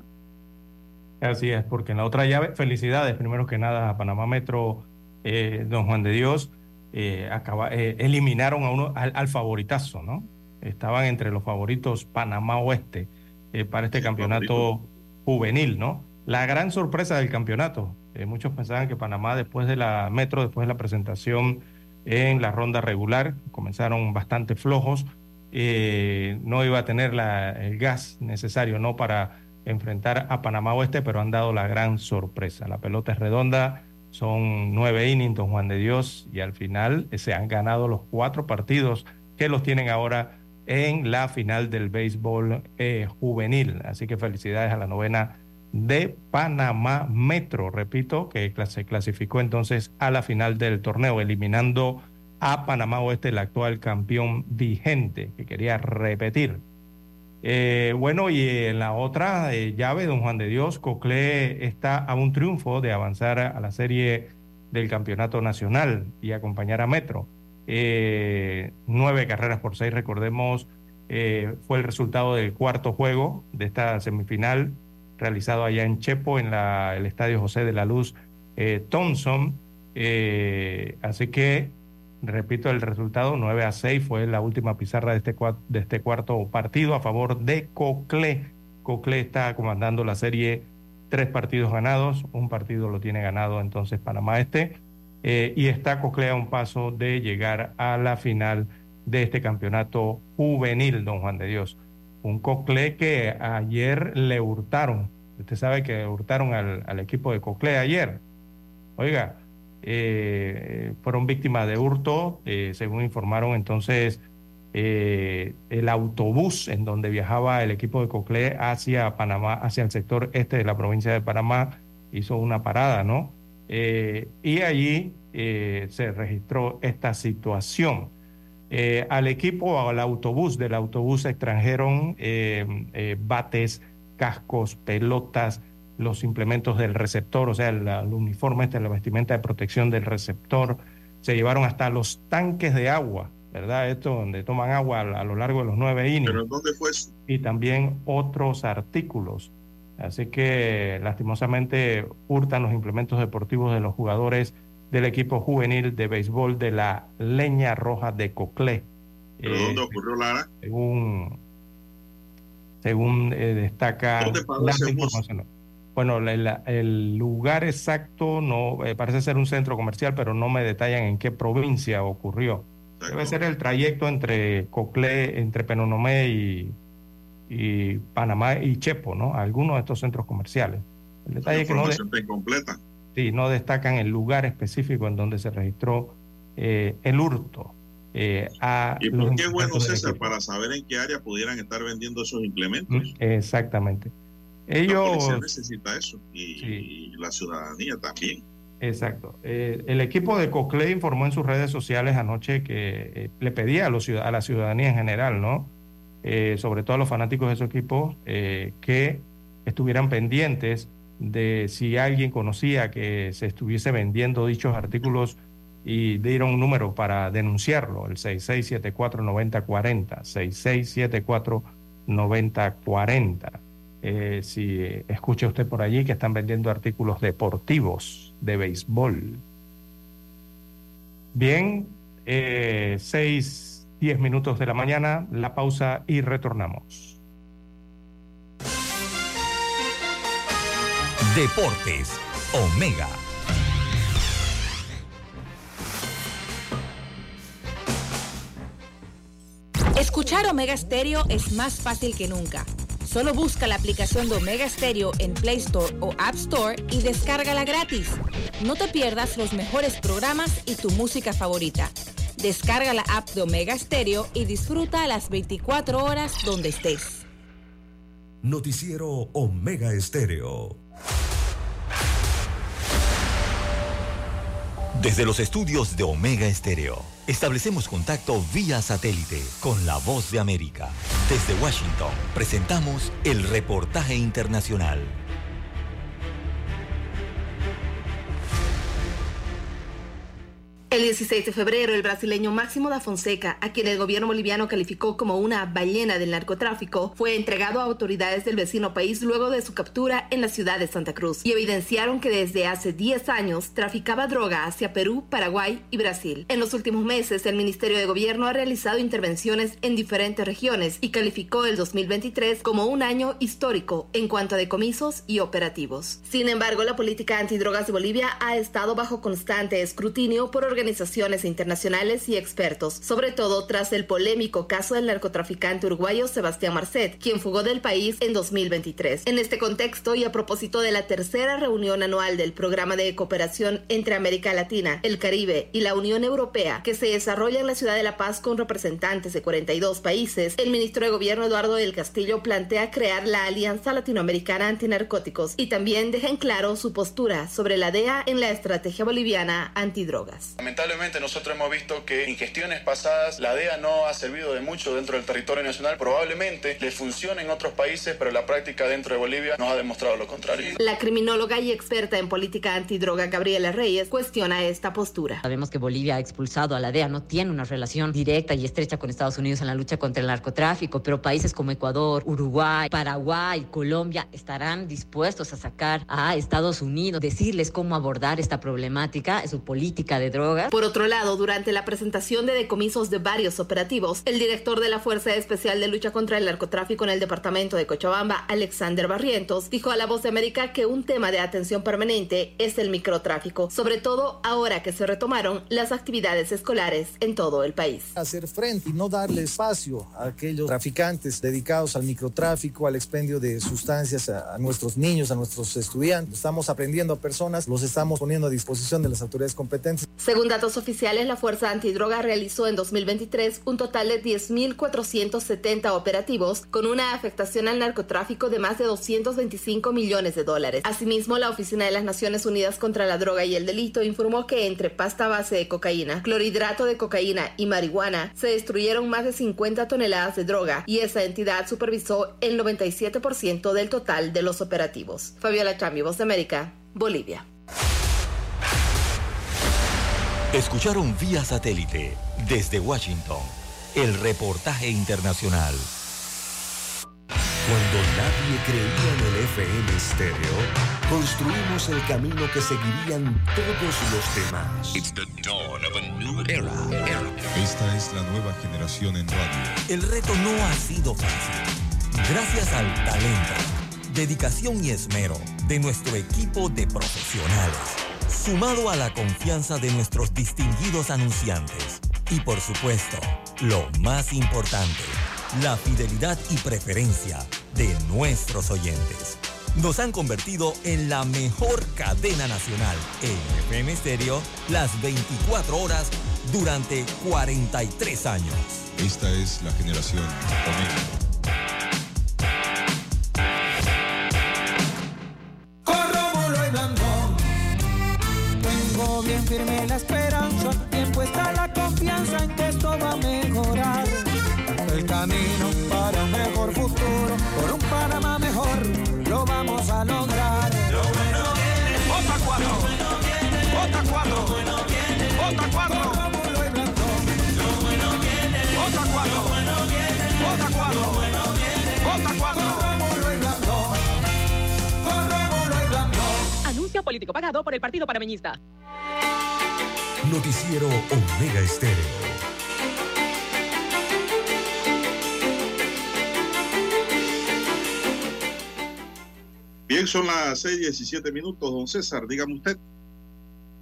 Así es, porque en la otra llave, felicidades primero que nada a Panamá Metro, eh, don Juan de Dios, eh, acaba, eh, eliminaron a uno al, al, favoritazo, ¿no? Estaban entre los favoritos Panamá Oeste para este campeonato juvenil, ¿no? La gran sorpresa del campeonato. muchos pensaban que Panamá después de la Metro, después de la presentación en la ronda regular, comenzaron bastante flojos, no iba a tener la, el gas necesario, ¿no? Para enfrentar a Panamá Oeste, pero han dado la gran sorpresa. La pelota es redonda, son nueve innings, don Juan de Dios, y al final se han ganado los cuatro partidos que los tienen ahora en la final del béisbol eh, juvenil. Así que felicidades a la novena de Panamá Metro, repito, que se clasificó entonces a la final del torneo, eliminando a Panamá Oeste, el actual campeón vigente, que quería repetir eh, bueno, y en la otra eh, llave, don Juan de Dios, Coclé está a un triunfo de avanzar a la serie del campeonato nacional y acompañar a Metro. Eh, nueve carreras por seis, recordemos, fue el resultado del cuarto juego de esta semifinal realizado allá en Chepo, en el Estadio José de la Luz Thompson. así que Repito el resultado, 9 a 6 fue la última pizarra de este, de este cuarto partido a favor de Coclé. Coclé está comandando la serie, tres partidos ganados, un partido lo tiene ganado entonces Panamá Este, eh, y está Coclé a un paso de llegar a la final de este campeonato juvenil, don Juan de Dios. Un Coclé que ayer le hurtaron, usted sabe que hurtaron al, al equipo de Coclé ayer. Oiga, eh, fueron víctimas de hurto, eh, según informaron entonces el autobús en donde viajaba el equipo de Coclé hacia Panamá, hacia el sector este de la provincia de Panamá, hizo una parada, ¿no? Y allí se registró esta situación. al equipo, al autobús del autobús extranjero, bates, cascos, pelotas, los implementos del receptor, o sea, el, uniforme, este, la vestimenta de protección del receptor. Se llevaron hasta los tanques de agua, ¿verdad? Esto donde toman agua a, lo largo de los nueve innings. ¿Pero dónde fue eso? Y también otros artículos. Así que lastimosamente hurtan los implementos deportivos de los jugadores del equipo juvenil de béisbol de la Leña Roja de Coclé. ¿Pero dónde eh, ocurrió, Lara? Según, según eh, destaca la información. Bueno, el lugar exacto no eh, parece ser un centro comercial, pero no me detallan en qué provincia ocurrió. Debe ser el trayecto entre Coclé, entre Penonomé y, y Panamá y Chepo, ¿no? Algunos de estos centros comerciales. El detalle es que no. Sí, no destacan el lugar específico en donde se registró eh, el hurto. Eh, a ¿Y por qué bueno, César? Para saber en qué área pudieran estar vendiendo esos implementos. Exactamente. Ellos... La necesita eso y, la ciudadanía también. Exacto. Eh, el equipo de Coclé informó en sus redes sociales anoche que eh, le pedía a, los, a, la ciudadanía en general, ¿no? Eh, sobre todo a los fanáticos de su equipo, que estuvieran pendientes de si alguien conocía que se estuviese vendiendo dichos artículos y dieron un número para denunciarlo, el 6674-9040, 6674-9040. Eh, si escucha usted por allí que están vendiendo artículos deportivos de béisbol. Bien, eh, seis, diez minutos de la mañana, la pausa y retornamos. Deportes, Omega. Escuchar Omega Stereo es más fácil que nunca. Solo busca la aplicación de Omega Stereo en Play Store o App Store y descárgala gratis. No te pierdas los mejores programas y tu música favorita. Descarga la app de Omega Stereo y disfruta a las 24 horas donde estés. Noticiero Omega Estéreo. Desde los estudios de Omega Estéreo, establecemos contacto vía satélite con la voz de América. Desde Washington, presentamos el reportaje internacional. El 16 de febrero, el brasileño Máximo da Fonseca, a quien el gobierno boliviano calificó como una ballena del narcotráfico, fue entregado a autoridades del vecino país luego de su captura en la ciudad de Santa Cruz y evidenciaron que desde hace 10 años traficaba droga hacia Perú, Paraguay y Brasil. En los últimos meses, el Ministerio de Gobierno ha realizado intervenciones en diferentes regiones y calificó el 2023 como un año histórico en cuanto a decomisos y operativos. Sin embargo, la política antidrogas de Bolivia ha estado bajo constante escrutinio por organizaciones internacionales y expertos, sobre todo tras el polémico caso del narcotraficante uruguayo Sebastián Marcet, quien fugó del país en 2023. En este contexto y a propósito de la tercera reunión anual del Programa de Cooperación entre América Latina, el Caribe y la Unión Europea, que se desarrolla en la ciudad de La Paz con representantes de 42 países, el ministro de Gobierno Eduardo del Castillo plantea crear la Alianza Latinoamericana Antinarcóticos y también deja en claro su postura sobre la DEA en la estrategia boliviana antidrogas. Lamentablemente nosotros hemos visto que en gestiones pasadas la DEA no ha servido de mucho dentro del territorio nacional. Probablemente le funcione en otros países, pero la práctica dentro de Bolivia nos ha demostrado lo contrario. La criminóloga y experta en política antidroga Gabriela Reyes cuestiona esta postura. Sabemos que Bolivia ha expulsado a la DEA, no tiene una relación directa y estrecha con Estados Unidos en la lucha contra el narcotráfico, pero países como Ecuador, Uruguay, Paraguay, Colombia estarán dispuestos a sacar a Estados Unidos, decirles cómo abordar esta problemática, su política de drogas. Por otro lado, durante la presentación de decomisos de varios operativos, el director de la Fuerza Especial de Lucha contra el Narcotráfico en el departamento de Cochabamba, Alexander Barrientos, dijo a La Voz de América que un tema de atención permanente es el microtráfico, sobre todo ahora que se retomaron las actividades escolares en todo el país. Hacer frente y no darle espacio a aquellos traficantes dedicados al microtráfico, al expendio de sustancias a, a nuestros niños, a nuestros estudiantes. Estamos aprendiendo a personas, los estamos poniendo a disposición de las autoridades competentes. Según datos oficiales, la Fuerza Antidroga realizó en 2023 un total de 10.470 operativos con una afectación al narcotráfico de más de 225 millones de dólares. Asimismo, la Oficina de las Naciones Unidas contra la Droga y el Delito informó que entre pasta base de cocaína, clorhidrato de cocaína y marihuana se destruyeron más de 50 toneladas de droga y esa entidad supervisó el 97% del total de los operativos. Fabiola Chambi, Voz de América, Bolivia. Escucharon vía satélite desde Washington el reportaje internacional. Cuando nadie creía en el FM estéreo, construimos el camino que seguirían todos los demás. Esta es la nueva generación en radio. El reto no ha sido fácil. Gracias al talento, dedicación y esmero de nuestro equipo de profesionales, sumado a la confianza de nuestros distinguidos anunciantes y por supuesto, lo más importante, la fidelidad y preferencia de nuestros oyentes. Nos han convertido en la mejor cadena nacional en FM Estéreo las 24 horas durante 43 años. Esta es la generación firme la político pagado por el Partido Panameñista. Noticiero Omega Estéreo. Bien, son las 6:17 minutos, don César, dígame usted.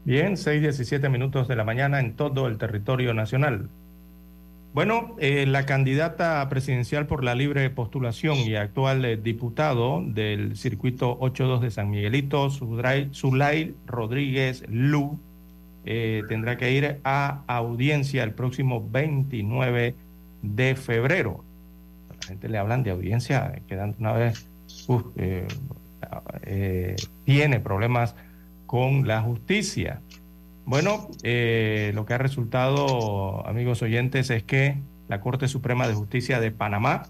Bien, 6:17 minutos de la mañana en todo el territorio nacional. Bueno, eh, la candidata presidencial por la libre postulación y actual eh, diputado del circuito 82 de San Miguelito, Zulay, Rodríguez Lu, eh, tendrá que ir a audiencia el próximo 29 de febrero. La gente le hablan de audiencia, quedando una vez, eh, eh, tiene problemas con la justicia. Bueno, eh, lo que ha resultado, amigos oyentes, es que la Corte Suprema de Justicia de Panamá,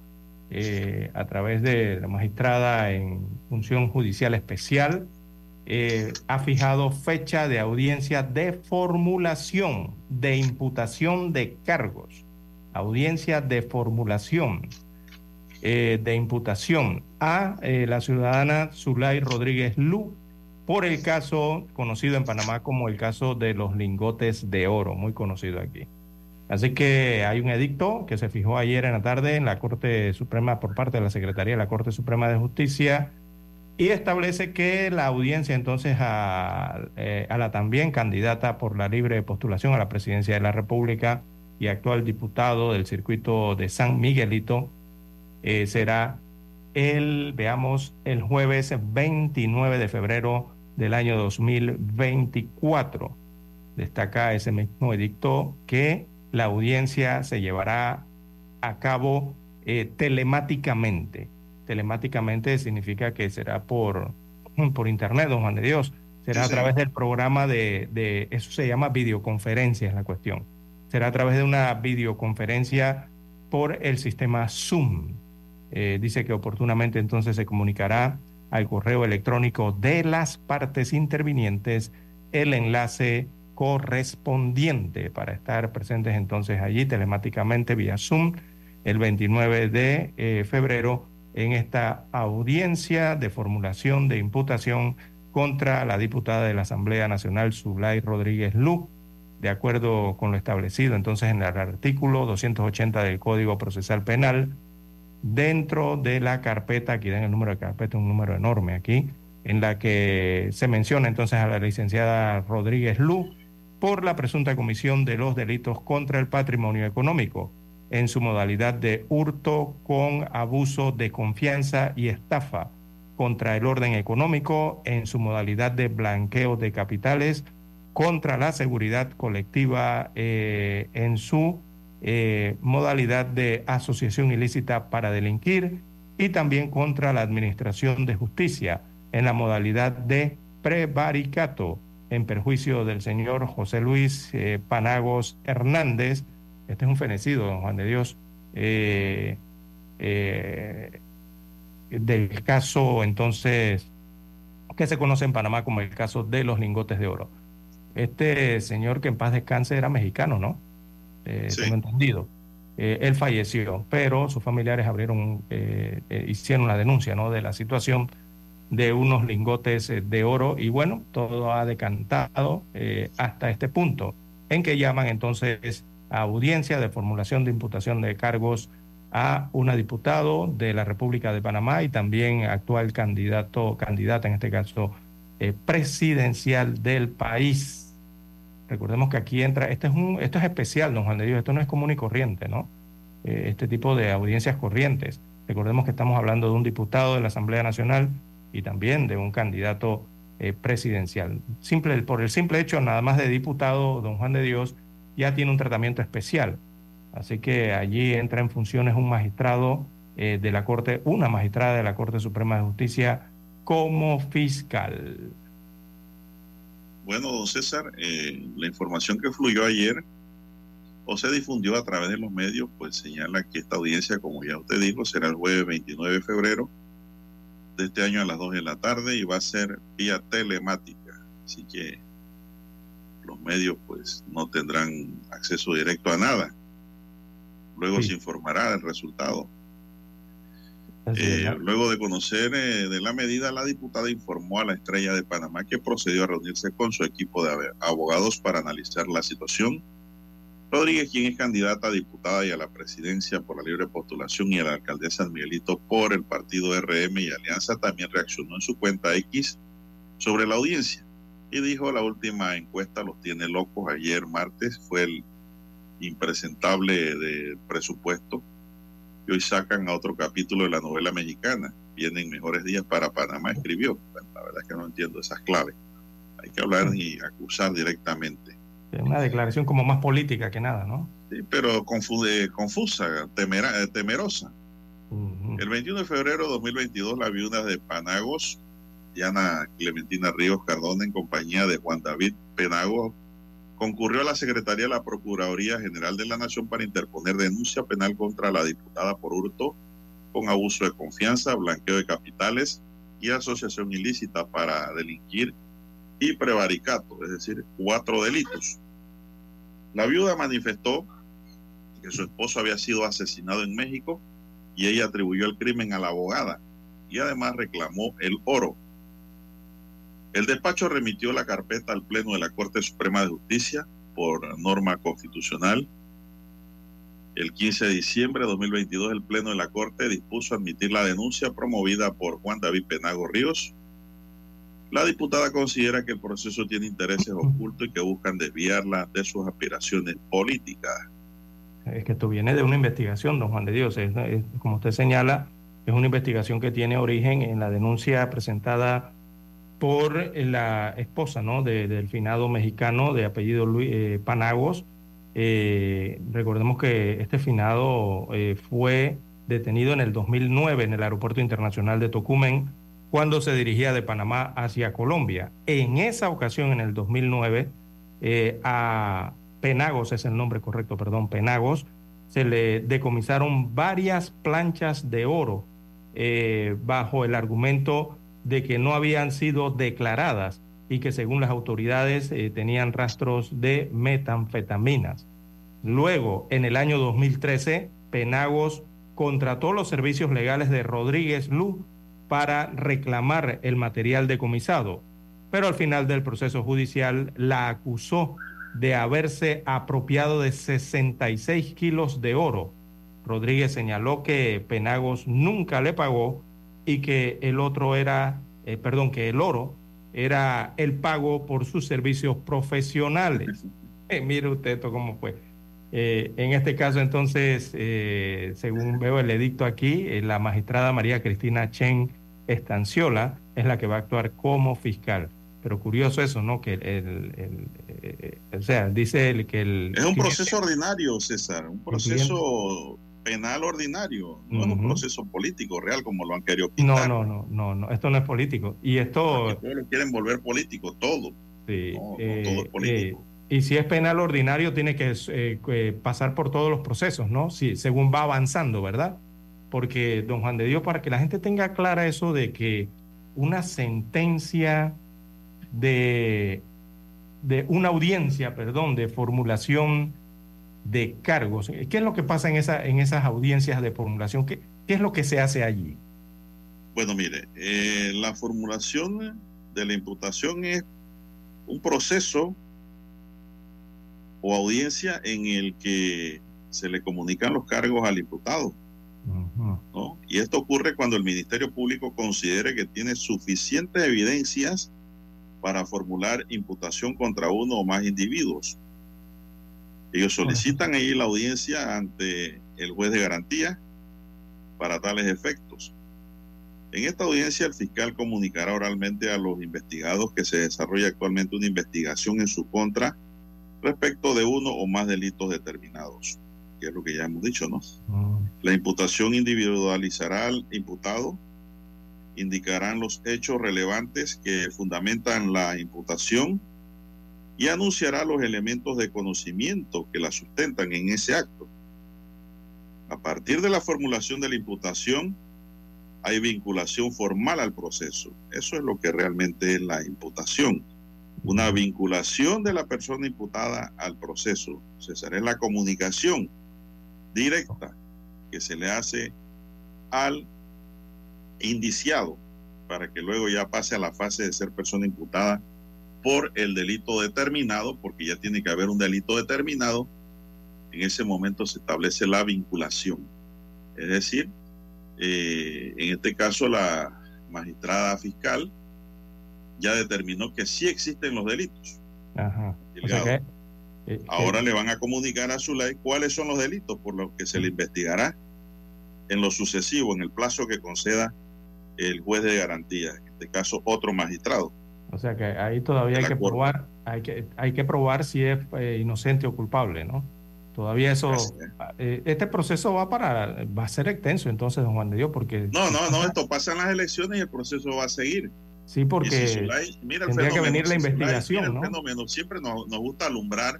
eh, a través de la magistrada en función judicial especial, eh, ha fijado fecha de audiencia de formulación de imputación de cargos. Audiencia de formulación eh, de imputación a eh, la ciudadana Zulay Rodríguez Lu por el caso conocido en Panamá como el caso de los lingotes de oro, muy conocido aquí. Así que hay un edicto que se fijó ayer en la tarde en la Corte Suprema por parte de la Secretaría de la Corte Suprema de Justicia y establece que la audiencia entonces a, eh, a, la también candidata por la libre postulación a la presidencia de la República y actual diputado del circuito de San Miguelito eh, será el, veamos, el jueves 29 de febrero del año 2024. Destaca ese mismo edicto que la audiencia se llevará a cabo eh, telemáticamente. Telemáticamente significa que será por, por internet, don Juan de Dios. Será a través del programa de, de, eso se llama videoconferencia, es la cuestión. Será a través de una videoconferencia por el sistema Zoom. Eh, dice que oportunamente entonces se comunicará al correo electrónico de las partes intervinientes el enlace correspondiente para estar presentes entonces allí telemáticamente vía Zoom el 29 de eh, febrero en esta audiencia de formulación de imputación contra la diputada de la Asamblea Nacional, Zulay Rodríguez Lu, de acuerdo con lo establecido entonces en el artículo 280 del Código Procesal Penal, dentro de la carpeta, aquí den el número de carpeta, un número enorme aquí, en la que se menciona entonces a la licenciada Rodríguez Lu, por la presunta comisión de los delitos contra el patrimonio económico en su modalidad de hurto con abuso de confianza y estafa contra el orden económico en su modalidad de blanqueo de capitales contra la seguridad colectiva eh, en su eh, modalidad de asociación ilícita para delinquir y también contra la administración de justicia en la modalidad de prevaricato en perjuicio del señor José Luis eh, Panagos Hernández. Este es un fenecido, don Juan de Dios, eh, del caso entonces que se conoce en Panamá como el caso de los lingotes de oro. Este señor que en paz descanse era mexicano, ¿no? Tengo entendido. él falleció, pero sus familiares abrieron, hicieron la denuncia, ¿no? De la situación de unos lingotes eh, de oro y bueno, todo ha decantado eh, hasta este punto, en que llaman entonces a audiencia de formulación de imputación de cargos a una diputado de la República de Panamá y también actual candidato, candidata en este caso eh, presidencial del país. Recordemos que aquí entra, este es un, esto es especial, don Juan de Dios, esto no es común y corriente, ¿no? este tipo de audiencias corrientes. Recordemos que estamos hablando de un diputado de la Asamblea Nacional y también de un candidato eh, presidencial. Simple, por el simple hecho, nada más de diputado, don Juan de Dios ya tiene un tratamiento especial. Así que allí entra en funciones un magistrado eh, de la Corte, una magistrada de la Corte Suprema de Justicia como fiscal. Bueno, don César, eh, la información que fluyó ayer o se difundió a través de los medios, pues señala que esta audiencia, como ya usted dijo, será el jueves 29 de febrero de este año a las 2 de la tarde y va a ser vía telemática. Así que los medios pues no tendrán acceso directo a nada. Luego se informará del resultado. Eh, luego de conocer eh, de la medida, la diputada informó a la estrella de Panamá que procedió a reunirse con su equipo de abogados para analizar la situación Rodríguez, quien es candidata a diputada y a la presidencia por la libre postulación y a la alcaldesa de Miguelito por el partido RM y Alianza, también reaccionó en su cuenta X sobre la audiencia y dijo la última encuesta los tiene locos. Ayer martes fue el impresentable de presupuesto y hoy sacan a otro capítulo de la novela mexicana. Vienen mejores días para Panamá, escribió. la verdad es que no entiendo esas claves. Hay que hablar y acusar directamente una declaración como más política que nada, ¿no? Sí, pero confusa, temera, temerosa. El 21 de febrero de 2022, la viuda de Panagos, Diana Clementina Ríos Cardona, en compañía de Juan David Penagos, concurrió a la Secretaría de la Procuraduría General de la Nación para interponer denuncia penal contra la diputada por hurto con abuso de confianza, blanqueo de capitales y asociación ilícita para delinquir y prevaricato, es decir, cuatro delitos. La viuda manifestó que su esposo había sido asesinado en México y ella atribuyó el crimen a la abogada y además reclamó el oro. El despacho remitió la carpeta al Pleno de la Corte Suprema de Justicia por norma constitucional. El 15 de diciembre de 2022 el Pleno de la Corte dispuso admitir la denuncia promovida por Juan David Penago Ríos. La diputada considera que el proceso tiene intereses ocultos y que buscan desviarla de sus aspiraciones políticas. Es que esto viene de una investigación, don Juan de Dios. Como usted señala, es una investigación que tiene origen en la denuncia presentada por la esposa ¿no? de, del finado mexicano de apellido Luis, eh, Panagos. Eh, recordemos que este finado eh, fue detenido en el 2009 en el Aeropuerto Internacional de Tocumen cuando se dirigía de Panamá hacia Colombia. En esa ocasión, en el 2009, a Penagos, es el nombre correcto, perdón, Penagos, se le decomisaron varias planchas de oro bajo el argumento de que no habían sido declaradas y que según las autoridades eh, tenían rastros de metanfetaminas. Luego, en el año 2013, Penagos contrató los servicios legales de Rodríguez Lu para reclamar el material decomisado, pero al final del proceso judicial la acusó de haberse apropiado de 66 kilos de oro. Rodríguez señaló que Penagos nunca le pagó y que el otro era, eh, perdón, que el oro era el pago por sus servicios profesionales. Eh, mire usted esto cómo fue. Eh, en este caso, entonces, eh, según veo el edicto aquí, la magistrada María Cristina Chen Estanciola es la que va a actuar como fiscal. Pero curioso eso, ¿no? Que el, el- el- o sea, dice el que el... Es un proceso ordinario, César, un proceso penal ordinario, no es un proceso político real como lo han querido No, pintar. no, no, no, no, esto no es político. Y esto... Todos lo quieren volver político, todo. Sí, No, no eh, todo es político. eh, y si es penal ordinario, tiene que eh, pasar por todos los procesos, ¿no? Sí, según va avanzando, ¿verdad? Porque, don Juan de Dios, para que la gente tenga clara eso de que una sentencia de, de una audiencia, perdón, de formulación de cargos, ¿qué es lo que pasa en, esa, en esas audiencias de formulación? ¿Qué, qué es lo que se hace allí? Bueno, mire, eh, la formulación de la imputación es un proceso o audiencia en el que se le comunican los cargos al imputado. ¿no? Y esto ocurre cuando el Ministerio Público considere que tiene suficientes evidencias para formular imputación contra uno o más individuos. Ellos solicitan ahí la audiencia ante el juez de garantía para tales efectos. En esta audiencia el fiscal comunicará oralmente a los investigados que se desarrolla actualmente una investigación en su contra respecto de uno o más delitos determinados, que es lo que ya hemos dicho, ¿no? La imputación individualizará al imputado, indicarán los hechos relevantes que fundamentan la imputación y anunciará los elementos de conocimiento que la sustentan en ese acto. A partir de la formulación de la imputación, hay vinculación formal al proceso. Eso es lo que realmente es la imputación. Una vinculación de la persona imputada al proceso. César, es la comunicación directa que se le hace al indiciado para que luego ya pase a la fase de ser persona imputada por el delito determinado, porque ya tiene que haber un delito determinado. En ese momento se establece la vinculación. Es decir, eh, en este caso la magistrada fiscal ya determinó que sí existen los delitos. Ajá. O sea Delgado. que, eh, Ahora eh, le van a comunicar a su ley cuáles son los delitos por los que se le investigará en lo sucesivo, en el plazo que conceda el juez de garantía, en este caso otro magistrado. O sea que ahí todavía hay que probar, hay que, hay que probar si es eh, inocente o culpable, ¿no? Todavía eso, eh, este proceso va para, va a ser extenso entonces, don Juan de Dios, porque No, no, no, esto pasa en las elecciones y el proceso va a seguir. sí, porque Zulay- mira tendría que venir la Zulay- investigación, el ¿no? fenómeno, siempre nos, nos gusta alumbrar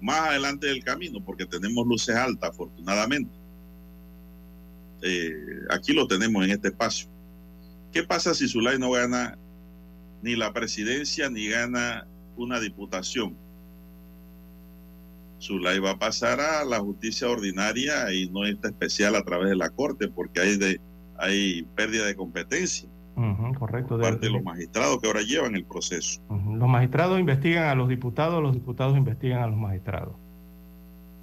más adelante del camino porque tenemos luces altas, afortunadamente. Eh, aquí lo tenemos en este espacio. ¿Qué ¿Qué pasa si Zulay no gana ni la presidencia ni gana una diputación? Zulay va a pasar a la justicia ordinaria y no está especial a través de la corte porque hay de hay pérdida de competencia correcto. por parte de los magistrados que ahora llevan el proceso. Los magistrados investigan a los diputados, los diputados investigan a los magistrados.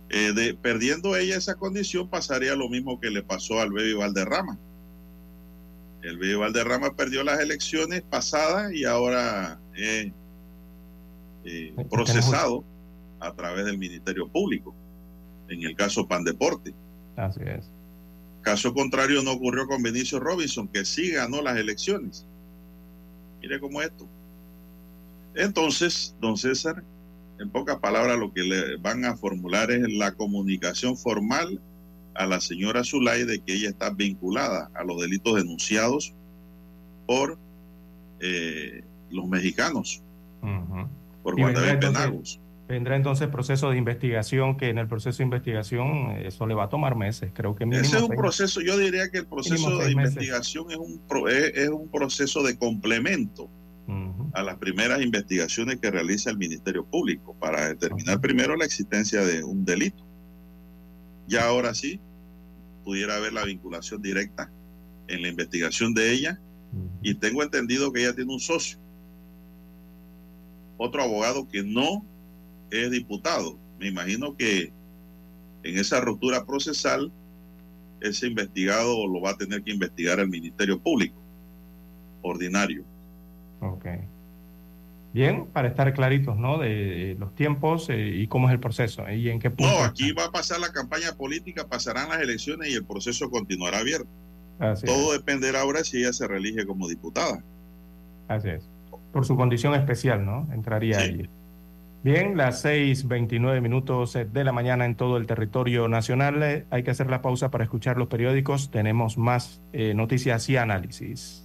Eh, de, perdiendo ella esa condición, pasaría lo mismo que le pasó al Baby Valderrama. El Baby Valderrama perdió las elecciones pasadas y ahora es eh, procesado a través del Ministerio Público, en el caso Pandeporte. Así es. Caso contrario no ocurrió con Benicio Robinson, que sí ganó las elecciones. Mire cómo esto. Entonces, don César, en pocas palabras, lo que le van a formular es la comunicación formal a la señora Zulay de que ella está vinculada a los delitos denunciados por eh, los mexicanos, por Penagos. Vendrá entonces proceso de investigación, que en el proceso de investigación eso le va a tomar meses, creo que mínimo Ese es un proceso, yo diría que el proceso de meses. investigación es un, pro- es, es un proceso de complemento a las primeras investigaciones que realiza el Ministerio Público para determinar primero la existencia de un delito. Ya ahora sí, pudiera haber la vinculación directa en la investigación de ella y tengo entendido que ella tiene un socio, otro abogado que no es diputado. Me imagino que en esa ruptura procesal, ese investigado lo va a tener que investigar el Ministerio Público ordinario. Ok. Bien, para estar claritos, ¿no? De, los tiempos eh, y cómo es el proceso eh, y en qué punto. No, aquí va a pasar la campaña política, pasarán las elecciones y el proceso continuará abierto. Así Todo dependerá ahora si ella se reelige como diputada. Así es. Por su condición especial, ¿no? Entraría ahí. Bien, las 6:29 minutos de la mañana en todo el territorio nacional. Eh, Hay que hacer la pausa para escuchar los periódicos. Tenemos más eh, noticias y análisis.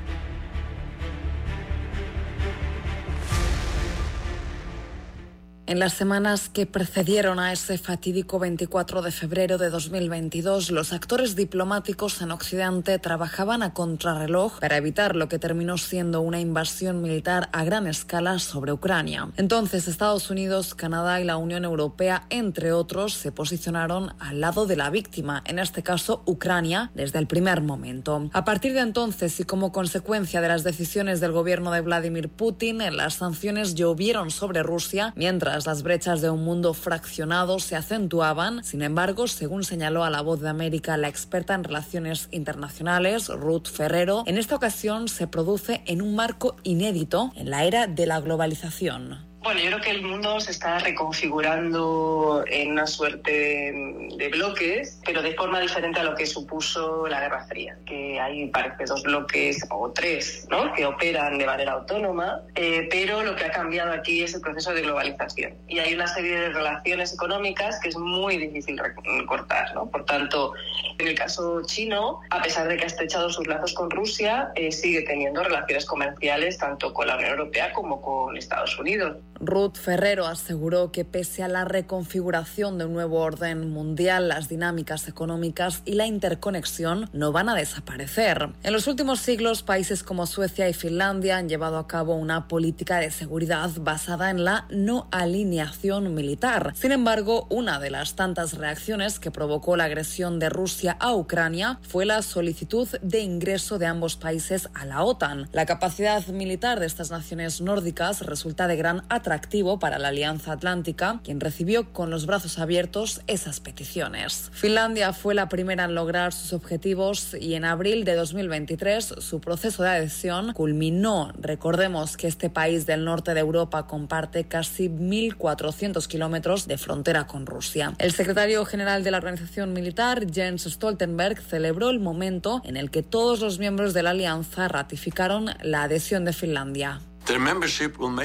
En las semanas que precedieron a ese fatídico 24 de febrero de 2022, los actores diplomáticos en Occidente trabajaban a contrarreloj para evitar lo que terminó siendo una invasión militar a gran escala sobre Ucrania. Entonces, Estados Unidos, Canadá y la Unión Europea, entre otros, se posicionaron al lado de la víctima, en este caso Ucrania, desde el primer momento. A partir de entonces y como consecuencia de las decisiones del gobierno de Vladimir Putin, las sanciones llovieron sobre Rusia, mientras las brechas de un mundo fraccionado se acentuaban. Sin embargo, según señaló a la voz de América la experta en relaciones internacionales, Ruth Ferrero, en esta ocasión se produce en un marco inédito en la era de la globalización. Bueno, yo creo que el mundo se está reconfigurando en una suerte de, bloques, pero de forma diferente a lo que supuso la Guerra Fría, que hay parece dos bloques o tres, ¿no? Que operan de manera autónoma, eh, pero lo que ha cambiado aquí es el proceso de globalización y hay una serie de relaciones económicas que es muy difícil cortar, ¿no? Por tanto, en el caso chino, a pesar de que ha estrechado sus lazos con Rusia, eh, sigue teniendo relaciones comerciales tanto con la Unión Europea como con Estados Unidos. Ruth Ferrero aseguró que pese a la reconfiguración de un nuevo orden mundial, las dinámicas económicas y la interconexión no van a desaparecer. En los últimos siglos, países como Suecia y Finlandia han llevado a cabo una política de seguridad basada en la no alineación militar. Sin embargo, una de las tantas reacciones que provocó la agresión de Rusia a Ucrania fue la solicitud de ingreso de ambos países a la OTAN. La capacidad militar de estas naciones nórdicas resulta de gran atractivo atractivo para la Alianza Atlántica, quien recibió con los brazos abiertos esas peticiones. Finlandia fue la primera en lograr sus objetivos y en abril de 2023 su proceso de adhesión culminó. Recordemos que este país del norte de Europa comparte casi 1.400 kilómetros de frontera con Rusia. El secretario general de la organización militar, Jens Stoltenberg, celebró el momento en el que todos los miembros de la alianza ratificaron la adhesión de Finlandia.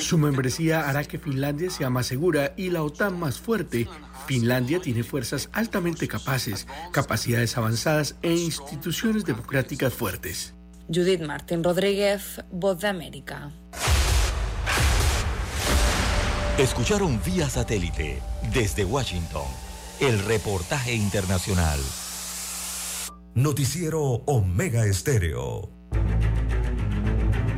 Su membresía hará que Finlandia sea más segura y la OTAN más fuerte. Finlandia tiene fuerzas altamente capaces, capacidades avanzadas e instituciones democráticas fuertes. Judith Martín Rodríguez, Voz de América. Escucharon vía satélite desde Washington el reportaje internacional. Noticiero Omega Estéreo.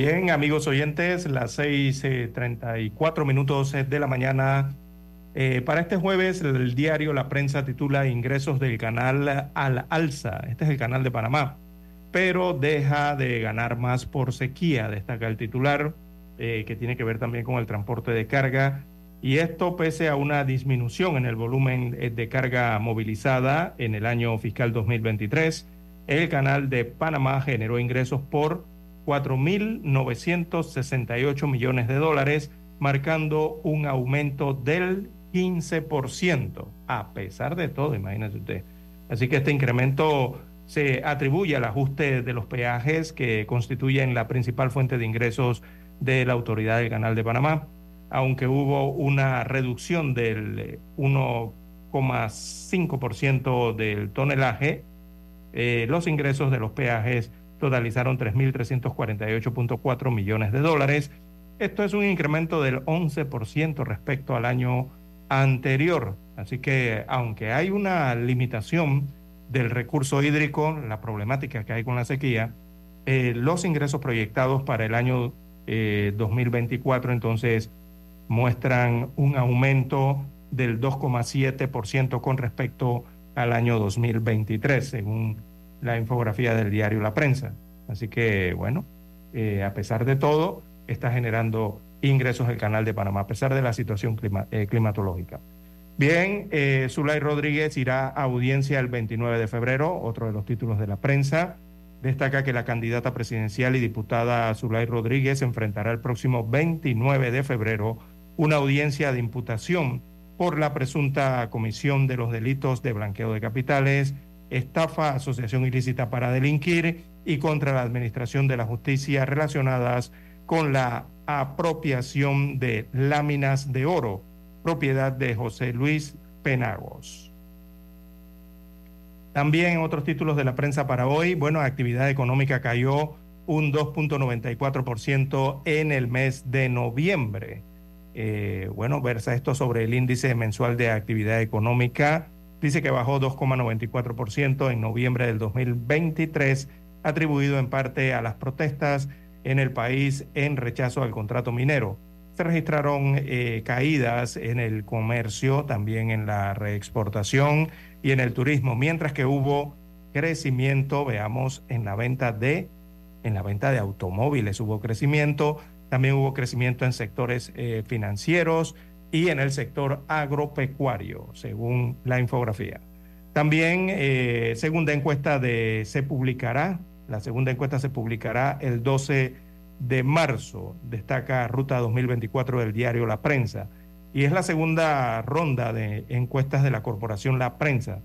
Bien, amigos oyentes, las 6:34 minutos de la mañana. Eh, para este jueves, el diario La Prensa titula Ingresos del canal al alza. Este es el canal de Panamá, pero deja de ganar más por sequía, destaca el titular, eh, que tiene que ver también con el transporte de carga. Y esto pese a una disminución en el volumen eh, de carga movilizada en el año fiscal 2023. El canal de Panamá generó ingresos por 4.968 millones de dólares, marcando un aumento del 15%, a pesar de todo, imagínese usted. Así que este incremento se atribuye al ajuste de los peajes que constituyen la principal fuente de ingresos de la Autoridad del Canal de Panamá, aunque hubo una reducción del 1,5% del tonelaje, eh, los ingresos de los peajes totalizaron 3.348.4 millones de dólares. Esto es un incremento del 11% respecto al año anterior. Así que aunque hay una limitación del recurso hídrico, la problemática que hay con la sequía, eh, los ingresos proyectados para el año 2024 eh, entonces muestran un aumento del 2,7% con respecto al año 2023, según la infografía del diario La Prensa. Así que, bueno, eh, a pesar de todo, está generando ingresos el canal de Panamá, a pesar de la situación eh, climatológica. Bien, eh, Zulay Rodríguez irá a audiencia el 29 de febrero, otro de los títulos de la prensa. Destaca que la candidata presidencial y diputada Zulay Rodríguez enfrentará el próximo 29 de febrero una audiencia de imputación por la presunta comisión de los delitos de blanqueo de capitales, estafa, asociación ilícita para delinquir y contra la administración de la justicia relacionadas con la apropiación de láminas de oro, propiedad de José Luis Penagos. También otros títulos de la prensa para hoy, bueno, actividad económica cayó un 2.94% en el mes de noviembre. Eh, bueno, versa esto sobre el índice mensual de actividad económica dice que bajó 2,94% en noviembre del 2023, atribuido en parte a las protestas en el país en rechazo al contrato minero. Se registraron eh, caídas en el comercio, también en la reexportación y en el turismo, mientras que hubo crecimiento, veamos, en la venta de en la venta de automóviles hubo crecimiento, también hubo crecimiento en sectores eh, financieros, y en el sector agropecuario, según la infografía. También, eh, segunda encuesta de, se publicará, la segunda encuesta se publicará el 12 de marzo, destaca Ruta 2024 del diario La Prensa, y es la segunda ronda de encuestas de la corporación La Prensa.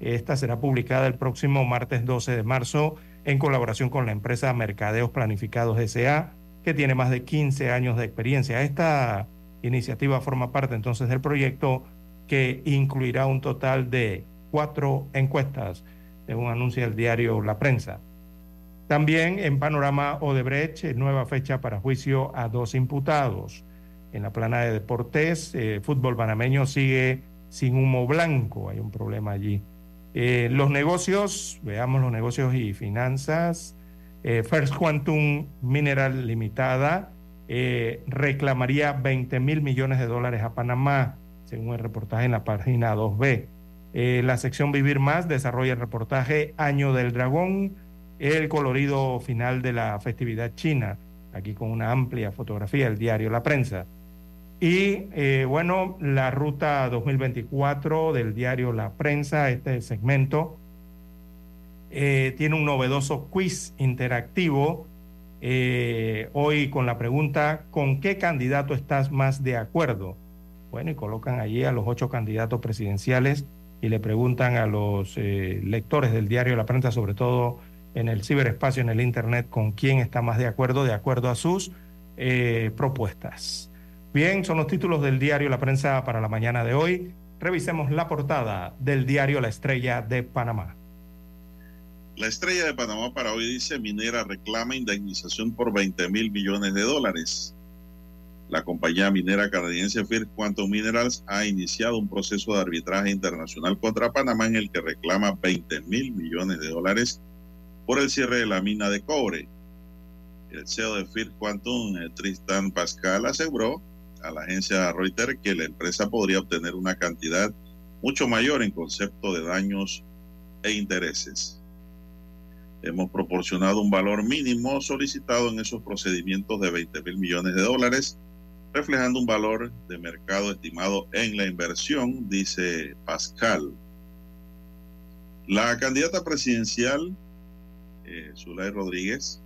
Esta será publicada el próximo martes 12 de marzo en colaboración con la empresa Mercadeos Planificados SA, que tiene más de 15 años de experiencia. Esta iniciativa forma parte entonces del proyecto que incluirá un total de cuatro encuestas, según anuncia el diario La Prensa. También en panorama Odebrecht, nueva fecha para juicio a dos imputados. En la plana de deportes, eh, fútbol panameño sigue sin humo blanco. Hay un problema allí. Eh, los negocios, veamos los negocios y finanzas. Eh, First Quantum Mineral Limitada eh, reclamaría 20 mil millones de dólares a Panamá, según el reportaje en la página 2B. la sección Vivir Más desarrolla el reportaje Año del Dragón, el colorido final de la festividad china, aquí con una amplia fotografía, el diario La Prensa. Y eh, bueno, la ruta 2024 del diario La Prensa, este segmento, eh, tiene un novedoso quiz interactivo. Eh, hoy con la pregunta, ¿con qué candidato estás más de acuerdo? Bueno, y colocan allí a los ocho candidatos presidenciales y le preguntan a los lectores del diario La Prensa, sobre todo en el ciberespacio, en el Internet, con quién está más de acuerdo, de acuerdo a sus propuestas. Bien, son los títulos del diario La Prensa para la mañana de hoy. Revisemos la portada del diario La Estrella de Panamá. La Estrella de Panamá para hoy dice, minera reclama indemnización por 20 mil millones de dólares. La compañía minera canadiense First Quantum Minerals ha iniciado un proceso de arbitraje internacional contra Panamá en el que reclama 20 mil millones de dólares por el cierre de la mina de cobre. El CEO de First Quantum, eh, Tristan Pascal, aseguró a la agencia Reuters que la empresa podría obtener una cantidad mucho mayor en concepto de daños e intereses. Hemos proporcionado un valor mínimo solicitado en esos procedimientos de 20 mil millones de dólares, reflejando un valor de mercado estimado en la inversión, dice Pascal. La candidata presidencial, eh, Zulay Rodríguez,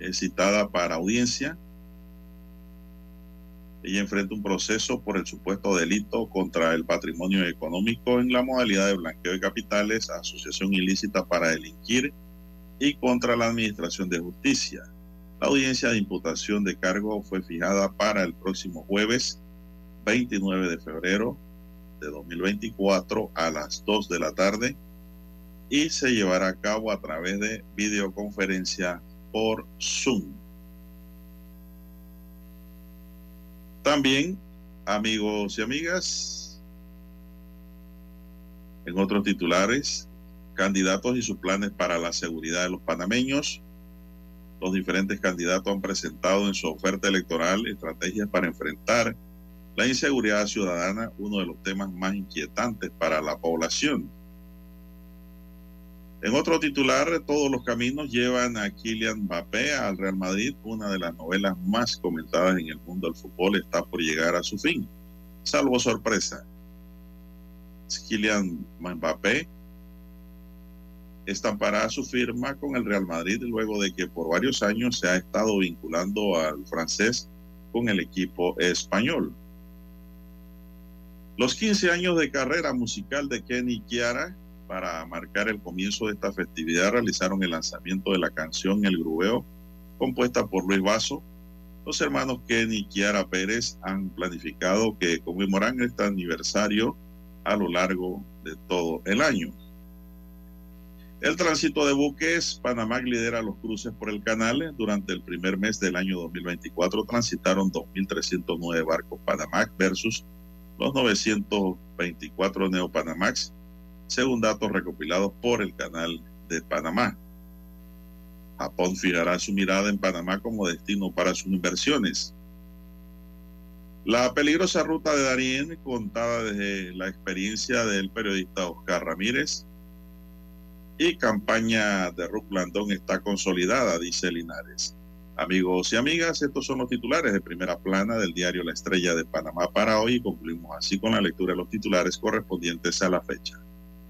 es citada para audiencia ella enfrenta un proceso por el supuesto delito contra el patrimonio económico en la modalidad de blanqueo de capitales, asociación ilícita para delinquir y contra la Administración de Justicia. La audiencia de imputación de cargo fue fijada para el próximo jueves 29 de febrero de 2024 a las 2 de la tarde y se llevará a cabo a través de videoconferencia por Zoom. También, amigos y amigas, en otros titulares, candidatos y sus planes para la seguridad de los panameños. Los diferentes candidatos han presentado en su oferta electoral estrategias para enfrentar la inseguridad ciudadana, uno de los temas más inquietantes para la población. En otro titular, todos los caminos llevan a Kylian Mbappé al Real Madrid. Una de las novelas más comentadas en el mundo del fútbol está por llegar a su fin. Salvo sorpresa. Kylian Mbappé estampará su firma con el Real Madrid luego de que por varios años se ha estado vinculando al francés con el equipo español. Los 15 años de carrera musical de Kenny Chiara para marcar el comienzo de esta festividad realizaron el lanzamiento de la canción El Grubeo, compuesta por Luis Vaso. Los hermanos Kenny y Kiara Pérez han planificado que conmemoran este aniversario a lo largo de todo el año. El tránsito de buques, Panamá lidera los cruces por el canal. Durante el primer mes del año 2024 transitaron 2.309 barcos Panamax versus los 924 Neopanamax según datos recopilados por el Canal de Panamá. Japón fijará su mirada en Panamá como destino para sus inversiones. La peligrosa ruta de Darien, contada desde la experiencia del periodista Oscar Ramírez, y campaña de Ruth Blandón está consolidada, dice Linares. Amigos y amigas, estos son los titulares de primera plana del diario La Estrella de Panamá para hoy concluimos así con la lectura de los titulares correspondientes a la fecha.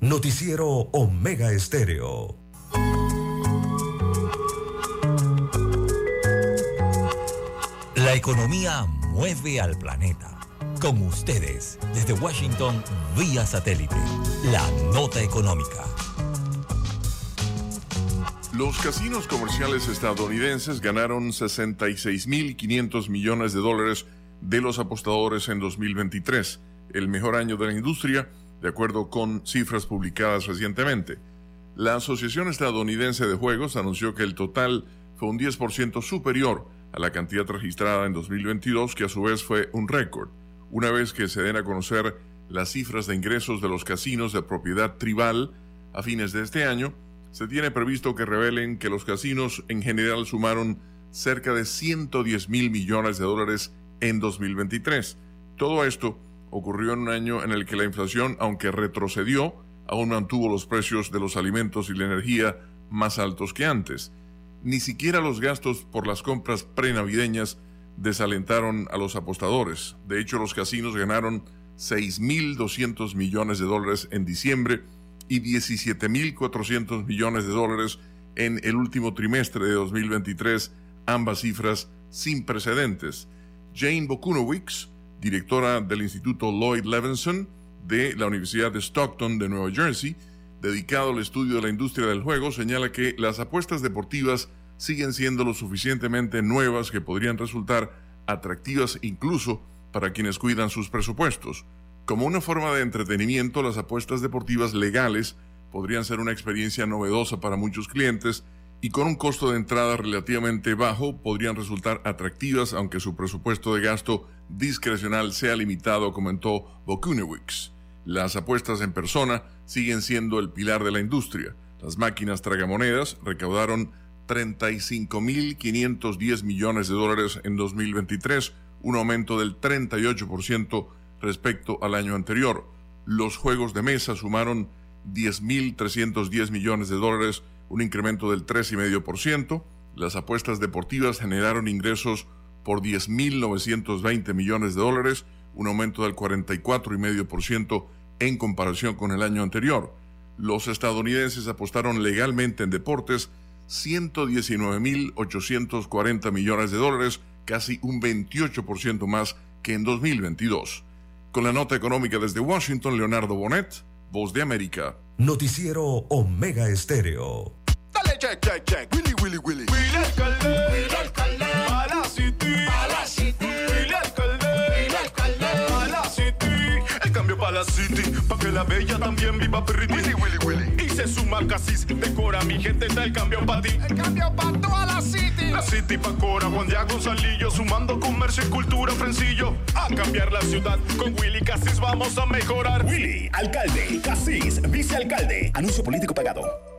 Noticiero Omega Estéreo. La economía mueve al planeta. Con ustedes, desde Washington, vía satélite, la nota económica. Los casinos comerciales estadounidenses ganaron 66.500 millones de dólares de los apostadores en 2023, el mejor año de la industria, de acuerdo con cifras publicadas recientemente. La Asociación Estadounidense de Juegos anunció que el total fue un 10% superior a la cantidad registrada en 2022, que a su vez fue un récord, una vez que se den a conocer las cifras de ingresos de los casinos de propiedad tribal a fines de este año, se tiene previsto que revelen que los casinos en general sumaron cerca de 110 mil millones de dólares en 2023. Todo esto ocurrió en un año en el que la inflación, aunque retrocedió, aún mantuvo los precios de los alimentos y la energía más altos que antes. Ni siquiera los gastos por las compras prenavideñas desalentaron a los apostadores. De hecho, los casinos ganaron 6.200 millones de dólares en diciembre y 17.400 millones de dólares en el último trimestre de 2023, ambas cifras sin precedentes. Jane Bokunowicz, directora del Instituto Lloyd Levinson de la Universidad de Stockton de Nueva Jersey, dedicado al estudio de la industria del juego, señala que las apuestas deportivas siguen siendo lo suficientemente nuevas que podrían resultar atractivas incluso para quienes cuidan sus presupuestos. Como una forma de entretenimiento, las apuestas deportivas legales podrían ser una experiencia novedosa para muchos clientes y con un costo de entrada relativamente bajo podrían resultar atractivas aunque su presupuesto de gasto discrecional sea limitado, comentó Bokunewicz. Las apuestas en persona siguen siendo el pilar de la industria. Las máquinas tragamonedas recaudaron 35.510 millones de dólares en 2023, un aumento del 38% respecto al año anterior. Los juegos de mesa sumaron 10.310 millones de dólares, un incremento del 3,5%. Las apuestas deportivas generaron ingresos por 10.920 millones de dólares, un aumento del 44,5% en comparación con el año anterior. Los estadounidenses apostaron legalmente en deportes 119.840 millones de dólares, casi un 28% más que en 2022. Con la nota económica desde Washington, Leonardo Bonet, Voz de América. Noticiero Omega Estéreo. Check, check, check. Willy, Willy, Willy. Willy alcalde. Willy alcalde. A la city. A la city. Willy alcalde. Willy alcalde. A la city. El cambio para la city. Pa' que la bella también viva pretty. Willy, Willy, Willy. Y se suma Casis. Decora mi gente, está el cambio para ti. El cambio para toda la city. La city pa' Cora, Juan Diego Gonzalillo. Sumando comercio y cultura, Frencillo. A cambiar la ciudad. Con Willy Casis vamos a mejorar. Willy, alcalde. Casis, vicealcalde. Anuncio político pagado.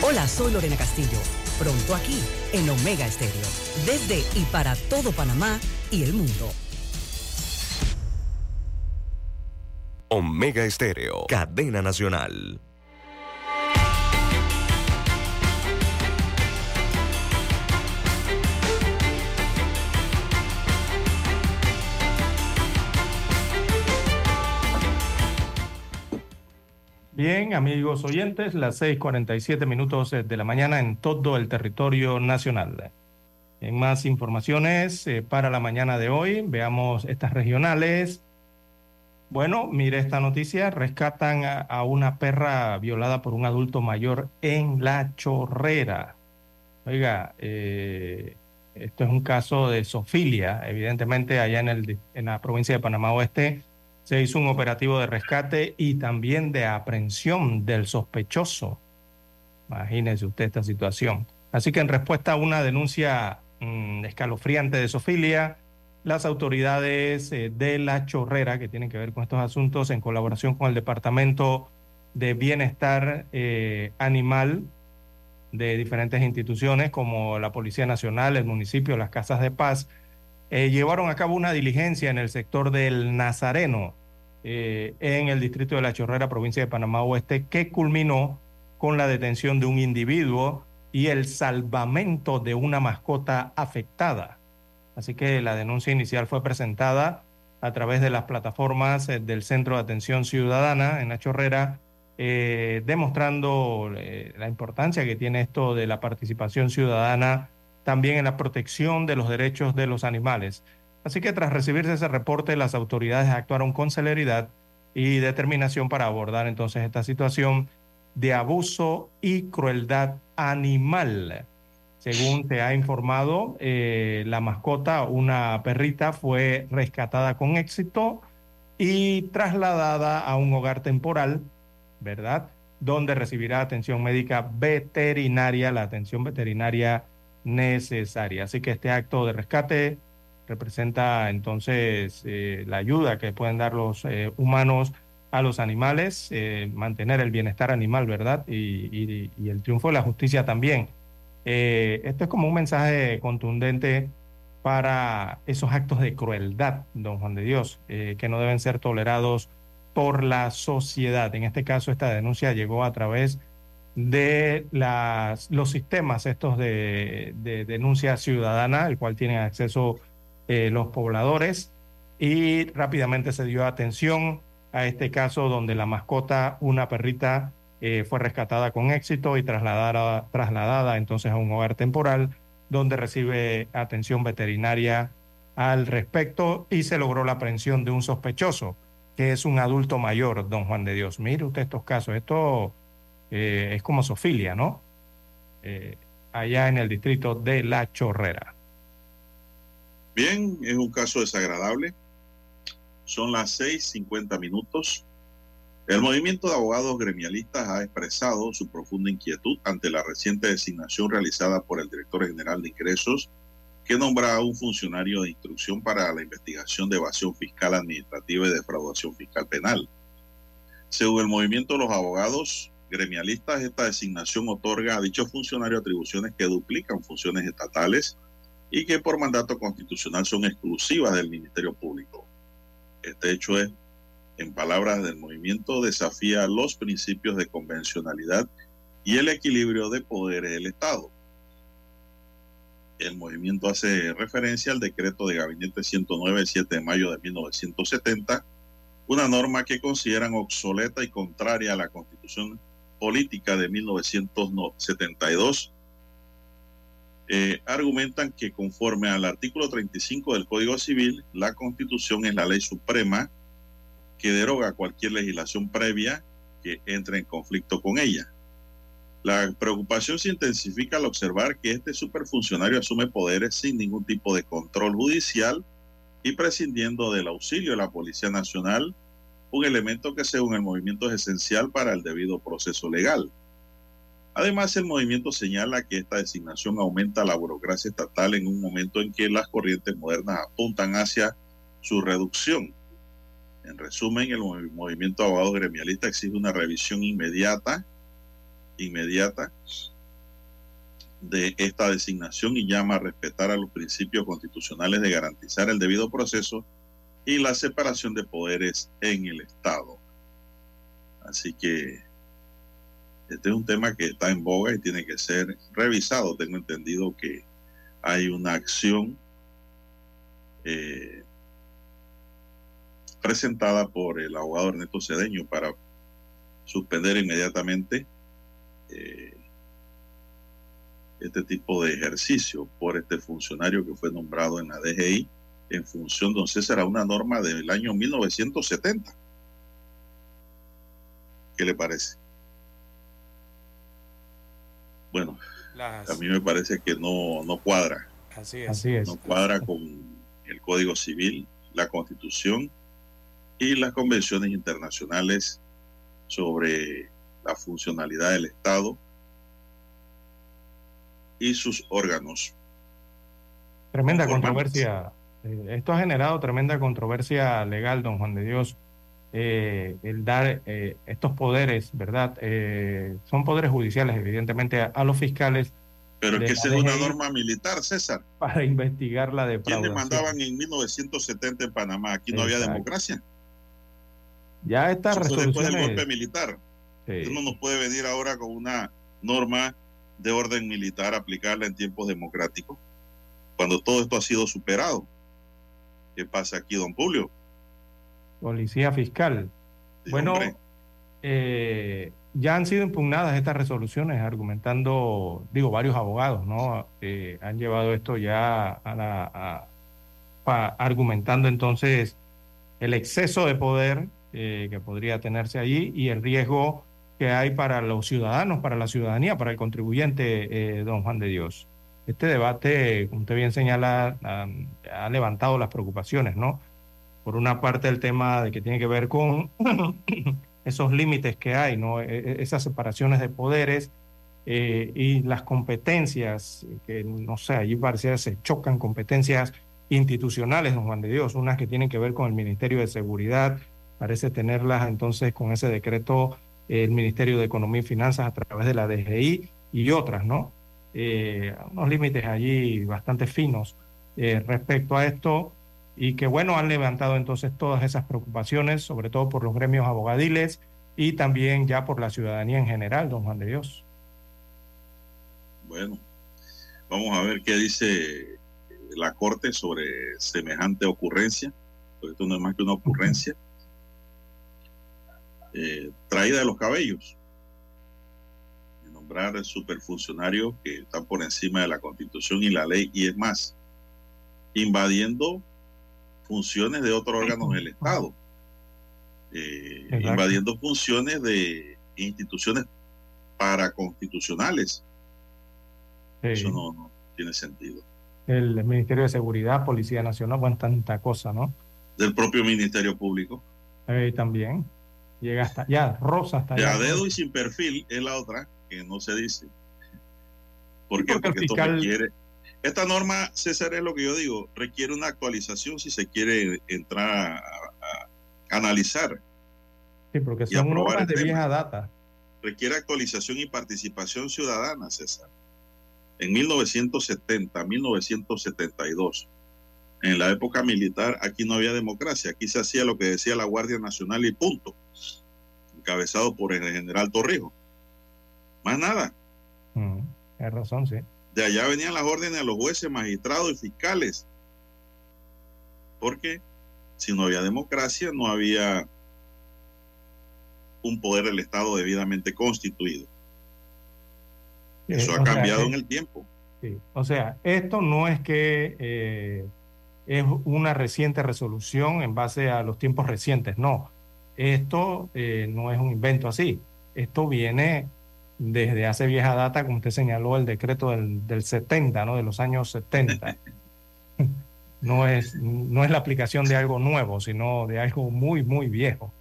Hola, soy Lorena Castillo. Pronto aquí, en Omega Estéreo. Desde y para todo Panamá y el mundo. Omega Estéreo, cadena nacional. Bien, amigos oyentes, las 6:47 minutos de la mañana en todo el territorio nacional. En más informaciones eh, para la mañana de hoy, veamos estas regionales. Bueno, mire esta noticia, rescatan a, a una perra violada por un adulto mayor en La Chorrera. Oiga, eh, esto es un caso de sofilia, evidentemente allá en, el, en la provincia de Panamá Oeste se hizo un operativo de rescate y también de aprehensión del sospechoso. Imagínese usted esta situación. Así que en respuesta a una denuncia mmm, escalofriante de sofilia, las autoridades eh, de La Chorrera, que tienen que ver con estos asuntos, en colaboración con el Departamento de Bienestar eh, Animal de diferentes instituciones como la Policía Nacional, el municipio, las Casas de Paz, eh, llevaron a cabo una diligencia en el sector del Nazareno, eh, en el distrito de La Chorrera, provincia de Panamá Oeste, que culminó con la detención de un individuo y el salvamento de una mascota afectada. Así que la denuncia inicial fue presentada a través de las plataformas eh, del Centro de Atención Ciudadana en La Chorrera, demostrando la importancia que tiene esto de la participación ciudadana también en la protección de los derechos de los animales. Así que tras recibirse ese reporte, las autoridades actuaron con celeridad y determinación para abordar entonces esta situación de abuso y crueldad animal. Según se ha informado, eh, la mascota, una perrita, fue rescatada con éxito y trasladada a un hogar temporal, ¿verdad? Donde recibirá atención médica veterinaria, la atención veterinaria necesaria. Así que este acto de rescate representa entonces eh, la ayuda que pueden dar los eh, humanos a los animales, eh, mantener el bienestar animal, ¿verdad? Y, y, el triunfo de la justicia también. esto es como un mensaje contundente para esos actos de crueldad, don Juan de Dios, que no deben ser tolerados por la sociedad. En este caso, esta denuncia llegó a través de los sistemas estos de, de denuncia ciudadana, el cual tienen acceso eh, los pobladores y rápidamente se dio atención a este caso donde la mascota, una perrita, eh, fue rescatada con éxito y trasladada, trasladada entonces a un hogar temporal donde recibe atención veterinaria al respecto y se logró la aprehensión de un sospechoso, que es un adulto mayor, don Juan de Dios. Mire usted estos casos, esto eh, es como sofilia, ¿no? allá en el distrito de La Chorrera. Bien, es un caso desagradable. Son las 6:50 minutos. El movimiento de abogados gremialistas ha expresado su profunda inquietud ante la reciente designación realizada por el director general de ingresos que nombra a un funcionario de instrucción para la investigación de evasión fiscal administrativa y defraudación fiscal penal. Según el movimiento los abogados gremialistas, esta designación otorga a dicho funcionario atribuciones que duplican funciones estatales y que por mandato constitucional son exclusivas del Ministerio Público. Este hecho es, en palabras del movimiento, desafía los principios de convencionalidad y el equilibrio de poderes del Estado. El movimiento hace referencia al decreto de gabinete 109 7 de mayo de 1970, una norma que consideran obsoleta y contraria a la constitución política de 1972 eh, argumentan que conforme al artículo 35 del Código Civil, la Constitución es la ley suprema que deroga cualquier legislación previa que entre en conflicto con ella. La preocupación se intensifica al observar que este superfuncionario asume poderes sin ningún tipo de control judicial y prescindiendo del auxilio de la Policía Nacional, un elemento que según el movimiento es esencial para el debido proceso legal. Además, el movimiento señala que esta designación aumenta la burocracia estatal en un momento en que las corrientes modernas apuntan hacia su reducción. En resumen, el movimiento de abogados gremialista exige una revisión inmediata, inmediata de esta designación y llama a respetar a los principios constitucionales de garantizar el debido proceso y la separación de poderes en el Estado. Así que este es un tema que está en boga y tiene que ser revisado. Tengo entendido que hay una acción eh, presentada por el abogado Ernesto Cedeño para suspender inmediatamente eh, este tipo de ejercicio por este funcionario que fue nombrado en la DGI en función, don César, a una norma del año 1970. ¿Qué le parece? bueno, a mí me parece que no, no cuadra. Así es. No cuadra con el Código Civil, la Constitución y las convenciones internacionales sobre la funcionalidad del Estado y sus órganos. Tremenda controversia. Eh, esto ha generado tremenda controversia legal, don Juan de Dios eh, el dar eh, estos poderes, ¿verdad? Eh, son poderes judiciales, evidentemente, a, los fiscales. Pero que esa es una norma militar, César. Para investigar la defraudación. ¿Quiénes mandaban en 1970 en Panamá? Aquí no había democracia. Ya está resolución. Después del golpe militar. Uno no puede venir ahora con una norma de orden militar, aplicarla en tiempos democráticos. cuando todo esto ha sido superado. ¿Qué pasa aquí, don Julio? Policía fiscal. Sí, bueno, eh, ya han sido impugnadas estas resoluciones, argumentando, digo, varios abogados, ¿no? Eh, han llevado esto ya a la. a- argumentando entonces el exceso de poder eh, que podría tenerse allí y el riesgo que hay para los ciudadanos, para la ciudadanía, para el contribuyente, eh, don Juan de Dios. Este debate, como usted bien señala, ha, levantado las preocupaciones, ¿no? Por una parte el tema de que tiene que ver con esos límites que hay, ¿no? E- e- Esas separaciones de poderes eh, y las competencias, que no sé, allí parece que se chocan competencias institucionales, don Juan de Dios, unas que tienen que ver con el Ministerio de Seguridad, parece tenerlas entonces con ese decreto el Ministerio de Economía y Finanzas a través de la DGI y otras, ¿no? Eh, unos límites allí bastante finos eh, respecto a esto y que, bueno, han levantado entonces todas esas preocupaciones, sobre todo por los gremios abogadiles y también ya por la ciudadanía en general, don Juan de Dios. Bueno, vamos a ver qué dice la Corte sobre semejante ocurrencia, porque esto no es más que una ocurrencia eh, traída de los cabellos. De nombrar superfuncionarios que están por encima de la Constitución y la ley, y es más, invadiendo funciones de otros órganos del Estado, eh, invadiendo funciones de instituciones paraconstitucionales. Sí. Eso no, no tiene sentido. El Ministerio de Seguridad, Policía Nacional, bueno, tanta cosa, ¿no? Del propio Ministerio Público. Eh, también llega hasta allá, rosa hasta De allá. a dedo y sin perfil es la otra que no se dice. ¿Por qué? porque Porque esto requiere. Esta norma, César, es lo que yo digo, requiere una actualización si se quiere entrar a, analizar. Sí, porque son normas de vieja data. Requiere actualización y participación ciudadana, César. En 1970, 1972, en la época militar, aquí no había democracia. Aquí se hacía lo que decía la Guardia Nacional y punto. Encabezado por el general Torrijos. Más nada. Mm, tienes razón, sí. De allá venían las órdenes a los jueces, magistrados y fiscales. Porque si no había democracia, no había un poder del Estado debidamente constituido. Eso Eh, ha sea, cambiado eh, en el tiempo. Sí, o sea, esto no es que eh, es una reciente resolución en base a los tiempos recientes, no. Esto eh, no es un invento así. Esto viene desde hace vieja data, como usted señaló, el decreto del, del 70, ¿no? De los años 70. No es, no es la aplicación de algo nuevo, sino de algo muy, muy viejo.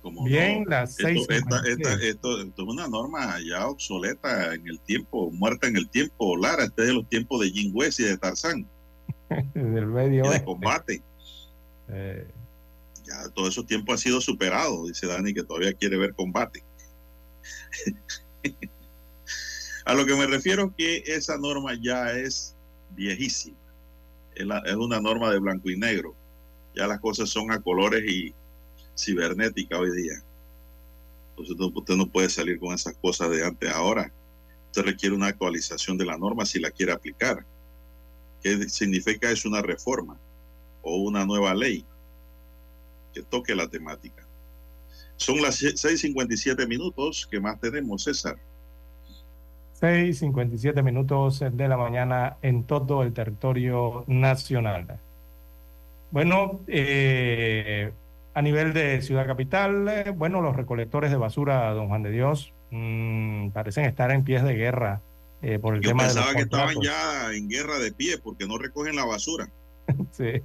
Como Bien, no, las esto, seis esta- esta- esto- esto es una norma ya obsoleta en el tiempo, muerta en el tiempo. Lara, este es de los tiempos de Jim West y de Tarzán, del medio y de combate. Eh, Ya todo ese tiempo ha sido superado, dice Dani, que todavía quiere ver combate. A lo que me refiero que esa norma ya es viejísima. Es, una norma de blanco y negro. Ya las cosas son a colores y cibernética hoy día. Entonces usted no puede salir con esas cosas de antes ahora. Usted requiere una actualización de la norma si la quiere aplicar. ¿Qué significa? Es una reforma o una nueva ley que toque la temática. Son las 6:57 minutos. ¿Qué más tenemos, César? 6:57 minutos de la mañana en todo el territorio nacional. Bueno, eh, a nivel de Ciudad Capital, eh, bueno, los recolectores de basura, don Juan de Dios, mm, parecen estar en pies de guerra eh, por el Yo tema de los pensaba que estaban ya en guerra de pie porque no recogen la basura. Sí.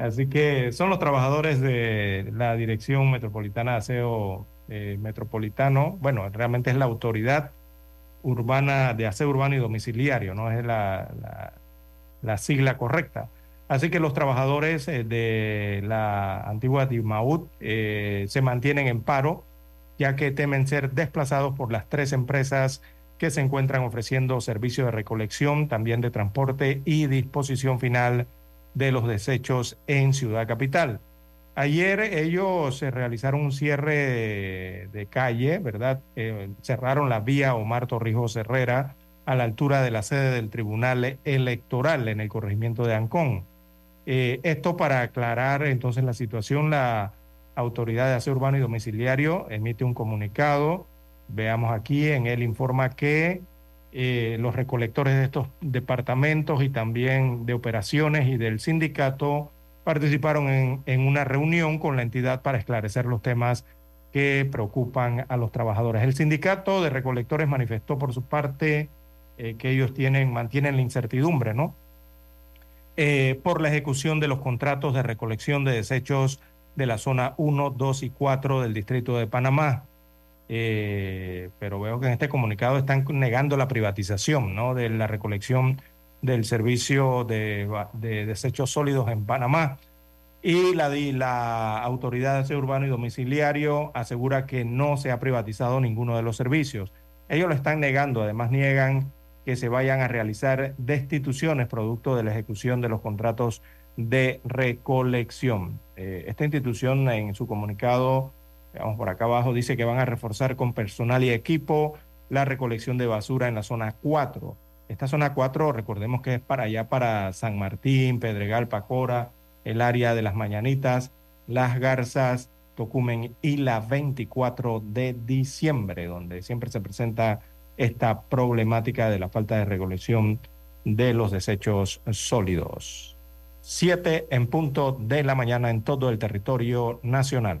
Así que son los trabajadores de la Dirección Metropolitana de Aseo eh, Metropolitano. Bueno, realmente es la autoridad urbana de aseo urbano y domiciliario, no es la, la- la sigla correcta. Así que los trabajadores eh, de la antigua eh, se mantienen en paro, ya que temen ser desplazados por las tres empresas que se encuentran ofreciendo servicio de recolección, también de transporte y disposición final de los desechos en Ciudad Capital. Ayer ellos eh, realizaron un cierre de, de calle, ¿verdad? Eh, cerraron la vía Omar Torrijos Herrera a la altura de la sede del Tribunal Electoral en el corregimiento de Ancón. Eh, esto para aclarar entonces la situación, la Autoridad de Aseo Urbano y Domiciliario emite un comunicado. Veamos aquí, en él informa que eh, los recolectores de estos departamentos y también de operaciones y del sindicato participaron en, una reunión con la entidad para esclarecer los temas que preocupan a los trabajadores. El sindicato de recolectores manifestó por su parte eh, que ellos tienen, mantienen la incertidumbre, ¿no? Eh, por la ejecución de los contratos de recolección de desechos de la zona 1, 2 y 4 del distrito de Panamá. Eh, pero veo que en este comunicado están negando la privatización ¿no? de la recolección del servicio de, de desechos sólidos en Panamá. Y la, la Autoridad de Aseo Urbano y Domiciliario asegura que no se ha privatizado ninguno de los servicios. Ellos lo están negando, además niegan que se vayan a realizar destituciones producto de la ejecución de los contratos de recolección. Eh, esta institución en su comunicado, vamos por acá abajo, dice que van a reforzar con personal y equipo la recolección de basura en la zona 4. Esta zona 4, recordemos que es para allá, para San Martín, Pedregal, Pacora, el área de las Mañanitas, Las Garzas, Tocumen y la 24 de diciembre, donde siempre se presenta esta problemática de la falta de recolección de los desechos sólidos. Siete en punto de la mañana en todo el territorio nacional.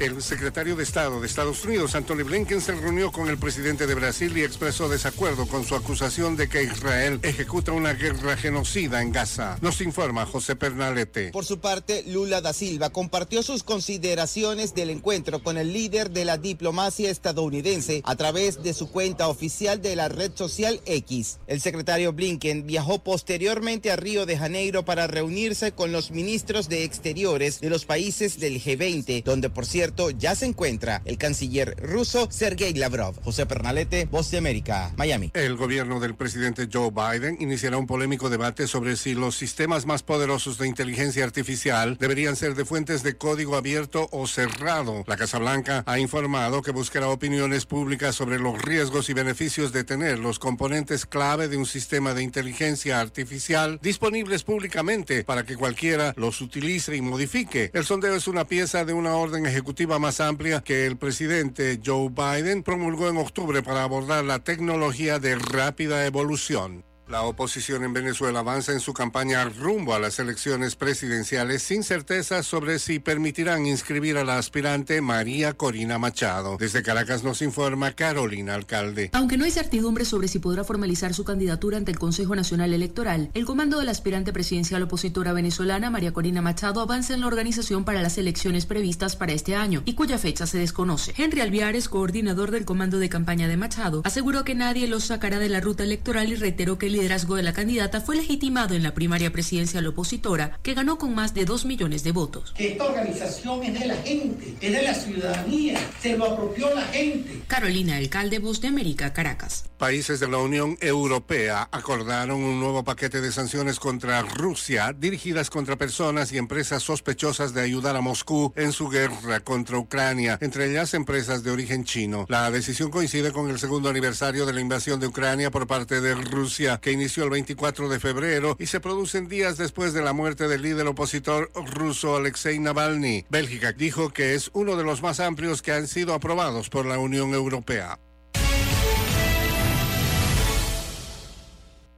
El secretario de Estado de Estados Unidos, Anthony Blinken, se reunió con el presidente de Brasil y expresó desacuerdo con su acusación de que Israel ejecuta una guerra genocida en Gaza. Nos informa José Pernalete. Por su parte, Lula da Silva compartió sus consideraciones del encuentro con el líder de la diplomacia estadounidense a través de su cuenta oficial de la red social X. El secretario Blinken viajó posteriormente a Río de Janeiro para reunirse con los ministros de Exteriores de los países del G20, donde por cierto ya se encuentra el canciller ruso Sergei Lavrov. José Pernalete, Voz de América, Miami. El gobierno del presidente Joe Biden iniciará un polémico debate sobre si los sistemas más poderosos de inteligencia artificial deberían ser de fuentes de código abierto o cerrado. La Casa Blanca ha informado que buscará opiniones públicas sobre los riesgos y beneficios de tener los componentes clave de un sistema de inteligencia artificial disponibles públicamente para que cualquiera los utilice y modifique. El sondeo es una pieza de una orden ejecutiva más amplia que el presidente Joe Biden promulgó en octubre para abordar la tecnología de rápida evolución. La oposición en Venezuela avanza en su campaña rumbo a las elecciones presidenciales sin certeza sobre si permitirán inscribir a la aspirante María Corina Machado. Desde Caracas nos informa Carolina Alcalde. Aunque no hay certidumbre sobre si podrá formalizar su candidatura ante el Consejo Nacional Electoral, el comando de la aspirante presidencial opositora venezolana María Corina Machado avanza en la organización para las elecciones previstas para este año y cuya fecha se desconoce. Henry Alviares, coordinador del comando de campaña de Machado, aseguró que nadie los sacará de la ruta electoral y reiteró que el liderazgo de la candidata fue legitimado en la primaria presidencial opositora, que ganó con más de 2 millones de votos. Que esta organización es de la gente, es de la ciudadanía, se lo apropió la gente. Carolina Alcalde, Voz de América, Caracas. Países de la Unión Europea acordaron un nuevo paquete de sanciones contra Rusia dirigidas contra personas y empresas sospechosas de ayudar a Moscú en su guerra contra Ucrania, entre ellas empresas de origen chino. La decisión coincide con el segundo aniversario de la invasión de Ucrania por parte de Rusia, que inició el 24 de febrero y se producen días después de la muerte del líder opositor ruso Alexei Navalny. Bélgica dijo que es uno de los más amplios que han sido aprobados por la Unión Europea.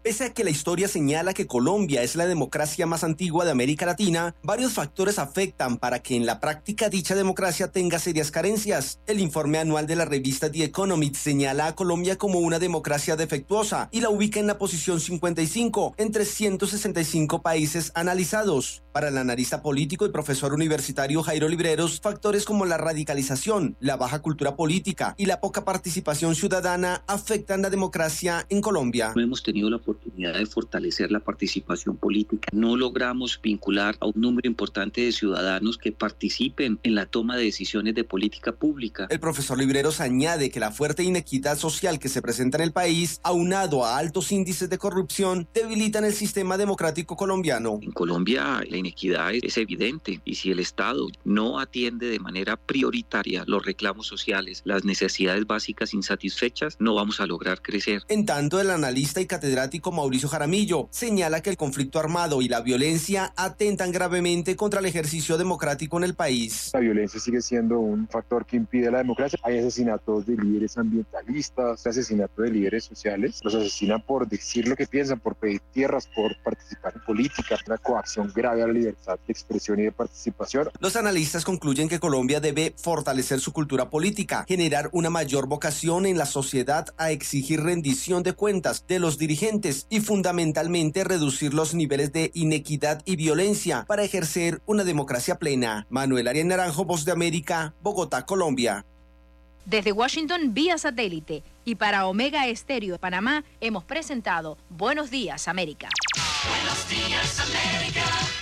Pese a que la historia señala que Colombia es la democracia más antigua de América Latina, varios factores afectan para que en la práctica dicha democracia tenga serias carencias. El informe anual de la revista The Economist señala a Colombia como una democracia defectuosa y la ubica en la posición 55 entre 165 países analizados. Para el analista político y profesor universitario Jairo Libreros, factores como la radicalización, la baja cultura política y la poca participación ciudadana afectan la democracia en Colombia. No hemos tenido la oportunidad de fortalecer la participación política. No logramos vincular a un número importante de ciudadanos que participen en la toma de decisiones de política pública. El profesor Libreros añade que la fuerte inequidad social que se presenta en el país, aunado a altos índices de corrupción, debilitan el sistema democrático colombiano. En Colombia la inequidad es evidente y si el Estado no atiende de manera prioritaria los reclamos sociales, las necesidades básicas insatisfechas, no vamos a lograr crecer. En tanto, el analista y catedrático Mauricio Jaramillo señala que el conflicto armado y la violencia atentan gravemente contra el ejercicio democrático en el país. La violencia sigue siendo un factor que impide la democracia. Hay asesinatos de líderes ambientalistas, asesinatos de líderes sociales. Los asesinan por decir lo que piensan, por pedir tierras, por participar en política, una coacción grave a libertad de expresión y de participación. Los analistas concluyen que Colombia debe fortalecer su cultura política, generar una mayor vocación en la sociedad a exigir rendición de cuentas de los dirigentes y fundamentalmente reducir los niveles de inequidad y violencia para ejercer una democracia plena. Manuel Arias Naranjo, Voz de América, Bogotá, Colombia. Desde Washington vía satélite y para Omega Estéreo de Panamá hemos presentado Buenos Días América. Buenos días, América.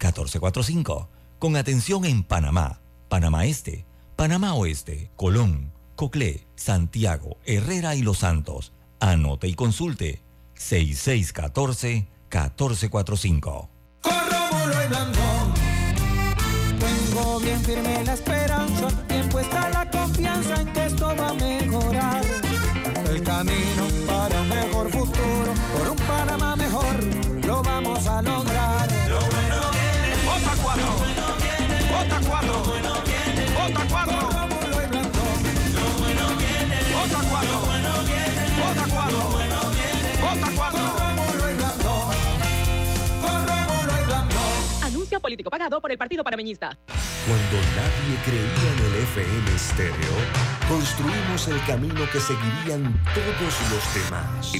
6614-1445. Con atención en Panamá, Panamá Este, Panamá Oeste, Colón, Coclé, Santiago, Herrera y Los Santos. Anote y consulte 6614-1445. Rómulo y Blandón. Tengo bien firme la esperanza, bien puesta la confianza en que esto va a mejorar. El camino para un mejor futuro, por un Panamá mejor, lo vamos a lograr. Anuncio político pagado por el Partido Panameñista. Cuando nadie creía en el FM estéreo, construimos el camino que seguirían todos los demás.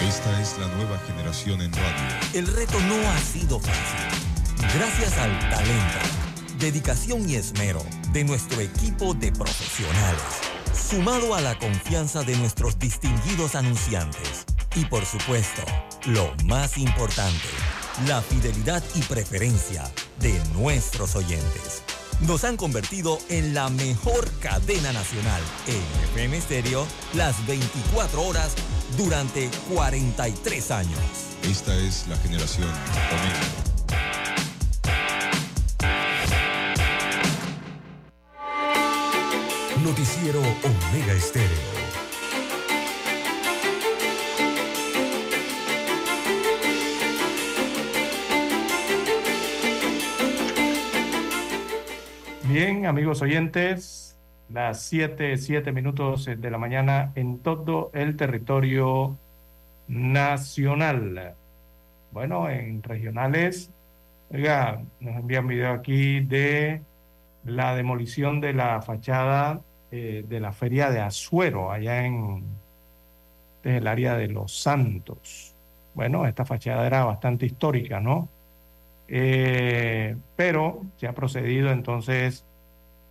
Esta es la nueva generación en radio. El reto no ha sido fácil. Gracias al talento, dedicación y esmero de nuestro equipo de profesionales, sumado a la confianza de nuestros distinguidos anunciantes y por supuesto, lo más importante, la fidelidad y preferencia de nuestros oyentes. Nos han convertido en la mejor cadena nacional en FM Estéreo las 24 horas durante 43 años. Esta es la generación. Noticiero Omega Estéreo. Bien, amigos oyentes, las 7, 7 minutos de la mañana en todo el territorio nacional. Bueno, en regionales, oiga, nos envían video aquí de la demolición de la fachada eh, de la feria de Azuero, allá en, en el área de Los Santos. Bueno, esta fachada era bastante histórica, ¿no? Eh, pero se ha procedido entonces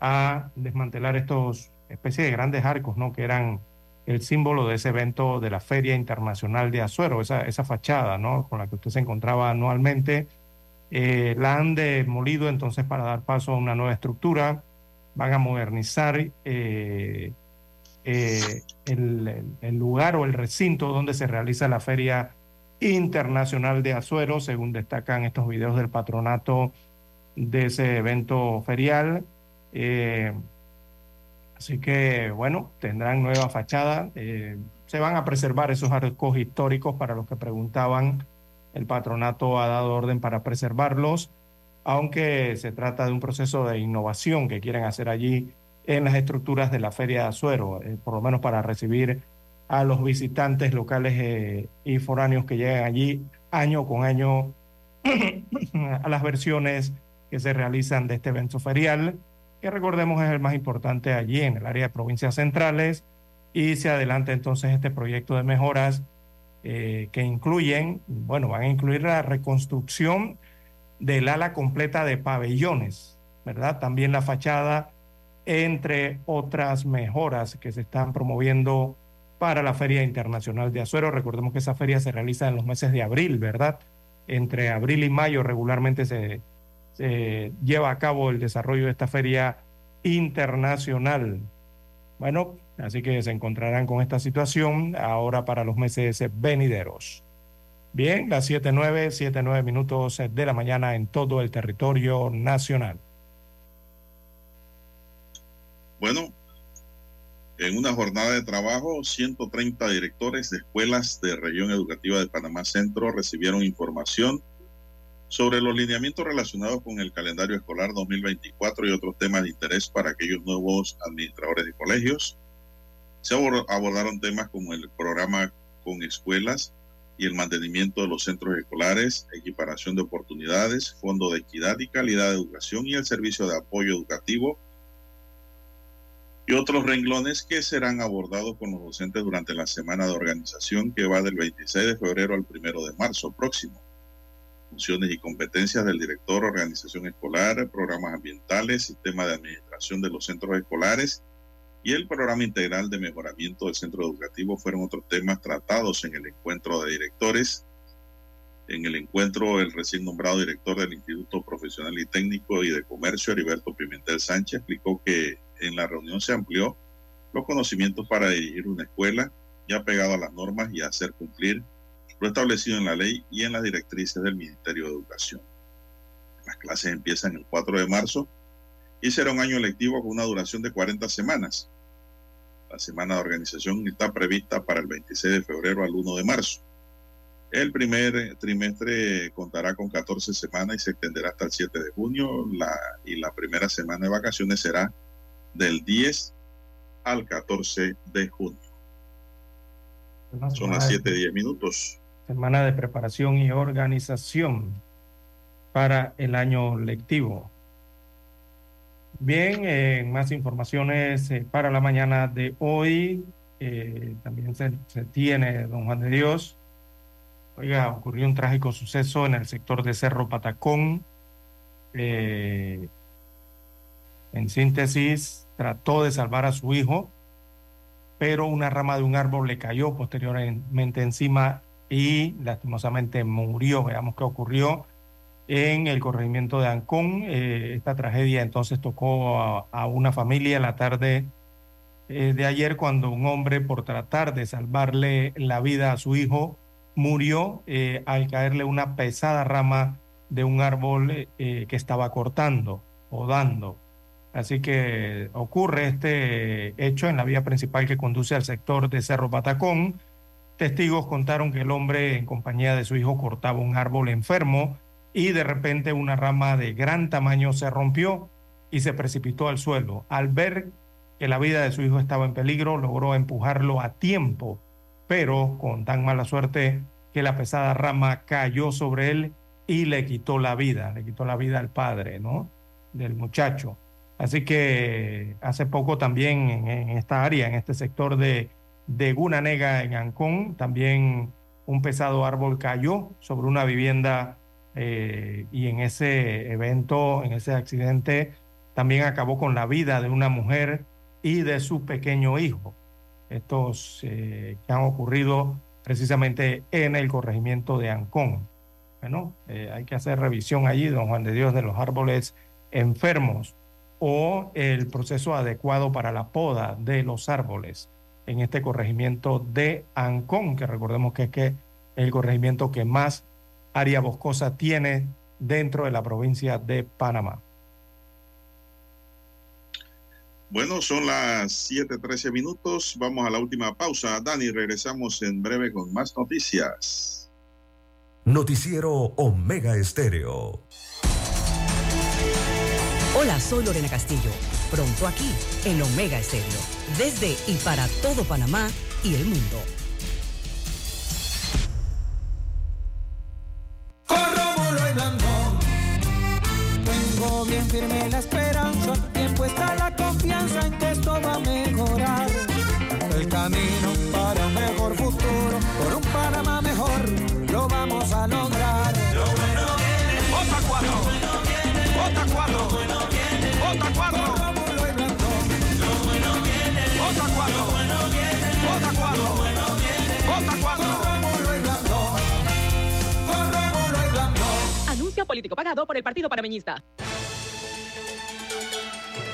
a desmantelar estos especies de grandes arcos, ¿no? Que eran el símbolo de ese evento de la Feria Internacional de Azuero, esa, esa fachada, ¿no? Con la que usted se encontraba anualmente. Eh, la han demolido entonces para dar paso a una nueva estructura. Van a modernizar eh, eh, el, lugar o el recinto donde se realiza la Feria Internacional de Azuero, según destacan estos videos del patronato de ese evento ferial. Eh, así que, bueno, tendrán nueva fachada. se van a preservar esos arcos históricos para los que preguntaban El patronato ha dado orden para preservarlos, aunque se trata de un proceso de innovación que quieren hacer allí en las estructuras de la Feria de Azuero, eh, por lo menos para recibir a los visitantes locales eh, y foráneos que llegan allí año con año a las versiones que se realizan de este evento ferial, que recordemos es el más importante allí en el área de provincias centrales, y se adelanta entonces este proyecto de mejoras eh, que incluyen, bueno, van a incluir la reconstrucción del ala completa de pabellones, ¿verdad? También la fachada, entre otras mejoras que se están promoviendo para la Feria Internacional de Azuero. Recordemos que esa feria se realiza en los meses de abril, ¿verdad? Entre abril y mayo regularmente se, se lleva a cabo el desarrollo de esta feria internacional. Bueno, así que se encontrarán con esta situación ahora para los meses venideros. Bien, las 7.9, 7.9 minutos de la mañana en todo el territorio nacional. Bueno, en una jornada de trabajo, 130 directores de escuelas de región educativa de Panamá Centro recibieron información sobre los lineamientos relacionados con el calendario escolar 2024 y otros temas de interés para aquellos nuevos administradores de colegios. Se abordaron temas como el programa con escuelas y el mantenimiento de los centros escolares, equiparación de oportunidades, fondo de equidad y calidad de educación y el servicio de apoyo educativo y otros renglones que serán abordados con los docentes durante la semana de organización que va del 26 de febrero al 1 de marzo próximo. Funciones y competencias del director, organización escolar, programas ambientales, sistema de administración de los centros escolares y el programa integral de mejoramiento del centro educativo fueron otros temas tratados en el encuentro de directores. En el encuentro, el recién nombrado director del Instituto Profesional y Técnico y de Comercio, Heriberto Pimentel Sánchez, explicó que en la reunión se amplió los conocimientos para dirigir una escuela ya pegado a las normas y hacer cumplir lo establecido en la ley y en las directrices del Ministerio de Educación. Las clases empiezan el 4 de marzo y será un año lectivo con una duración de 40 semanas. La semana de organización está prevista para el 26 de febrero al 1 de marzo. El primer trimestre contará con 14 semanas y se extenderá hasta el 7 de junio la, y la primera semana de vacaciones será del 10 al 14 de junio. Son las 7, 10 minutos. Semana de preparación y organización para el año lectivo. Bien, eh, más informaciones eh, para la mañana de hoy. Eh, también se, se, tiene, don Juan de Dios. Oiga, ocurrió un trágico suceso en el sector de Cerro Patacón. en síntesis, trató de salvar a su hijo, pero una rama de un árbol le cayó posteriormente encima y lastimosamente murió. Veamos qué ocurrió en el corregimiento de Ancón. Eh, esta tragedia entonces tocó a, una familia la tarde eh, de ayer cuando un hombre por tratar de salvarle la vida a su hijo murió eh, al caerle una pesada rama de un árbol que estaba cortando o dando. Así que ocurre este hecho en la vía principal que conduce al sector de Cerro Patacón. Testigos contaron que el hombre en compañía de su hijo cortaba un árbol enfermo y de repente una rama de gran tamaño se rompió y se precipitó al suelo. Al ver que la vida de su hijo estaba en peligro, logró empujarlo a tiempo, pero con tan mala suerte que la pesada rama cayó sobre él y le quitó la vida, le quitó la vida al padre, ¿no? Del muchacho. Así que hace poco también en, esta área, en este sector de, de Gunanega, en Ancón, también un pesado árbol cayó sobre una vivienda eh, y en ese evento, en ese accidente, también acabó con la vida de una mujer y de su pequeño hijo. Estos eh, que han ocurrido precisamente en el corregimiento de Ancón. Bueno, eh, hay que hacer revisión allí, don Juan de Dios, de los árboles enfermos o el proceso adecuado para la poda de los árboles en este corregimiento de Ancón, que recordemos que es que el corregimiento que más área boscosa tiene dentro de la provincia de Panamá. Bueno, son las 7:13 minutos. Vamos a la última pausa. Dani, regresamos en breve con más noticias. Noticiero Omega Estéreo. Hola, soy Lorena Castillo. Pronto aquí, en Omega Estéreo. Desde y para todo Panamá y el mundo. Bien firme la esperanza, bien puesta la confianza en que esto va a mejorar. El camino para un mejor futuro, por un Panamá mejor, lo vamos a lograr. Lo bueno viene. Vota cuatro. Vota cuatro. Vota cuatro. Lo bueno viene. Vota. Vota. Vota. Anuncio político pagado por el Partido Panameñista.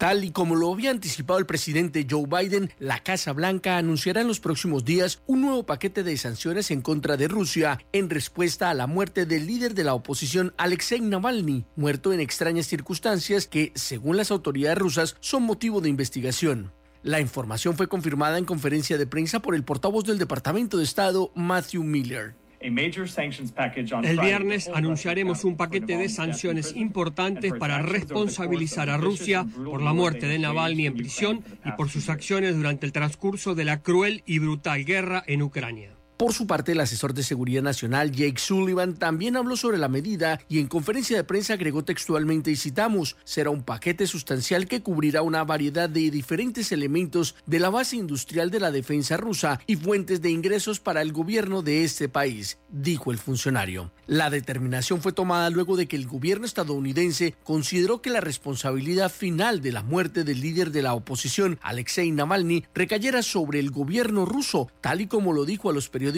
Tal y como lo había anticipado el presidente Joe Biden, la Casa Blanca anunciará en los próximos días un nuevo paquete de sanciones en contra de Rusia en respuesta a la muerte del líder de la oposición Alexei Navalny, muerto en extrañas circunstancias que, según las autoridades rusas, son motivo de investigación. La información fue confirmada en conferencia de prensa por el portavoz del Departamento de Estado, Matthew Miller. El viernes anunciaremos un paquete de sanciones importantes para responsabilizar a Rusia por la muerte de Navalny en prisión y por sus acciones durante el transcurso de la cruel y brutal guerra en Ucrania. Por su parte, el asesor de Seguridad Nacional, Jake Sullivan, también habló sobre la medida y en conferencia de prensa agregó textualmente, y citamos, será un paquete sustancial que cubrirá una variedad de diferentes elementos de la base industrial de la defensa rusa y fuentes de ingresos para el gobierno de este país, dijo el funcionario. La determinación fue tomada luego de que el gobierno estadounidense consideró que la responsabilidad final de la muerte del líder de la oposición, Alexei Navalny, recayera sobre el gobierno ruso, tal y como lo dijo a los periodistas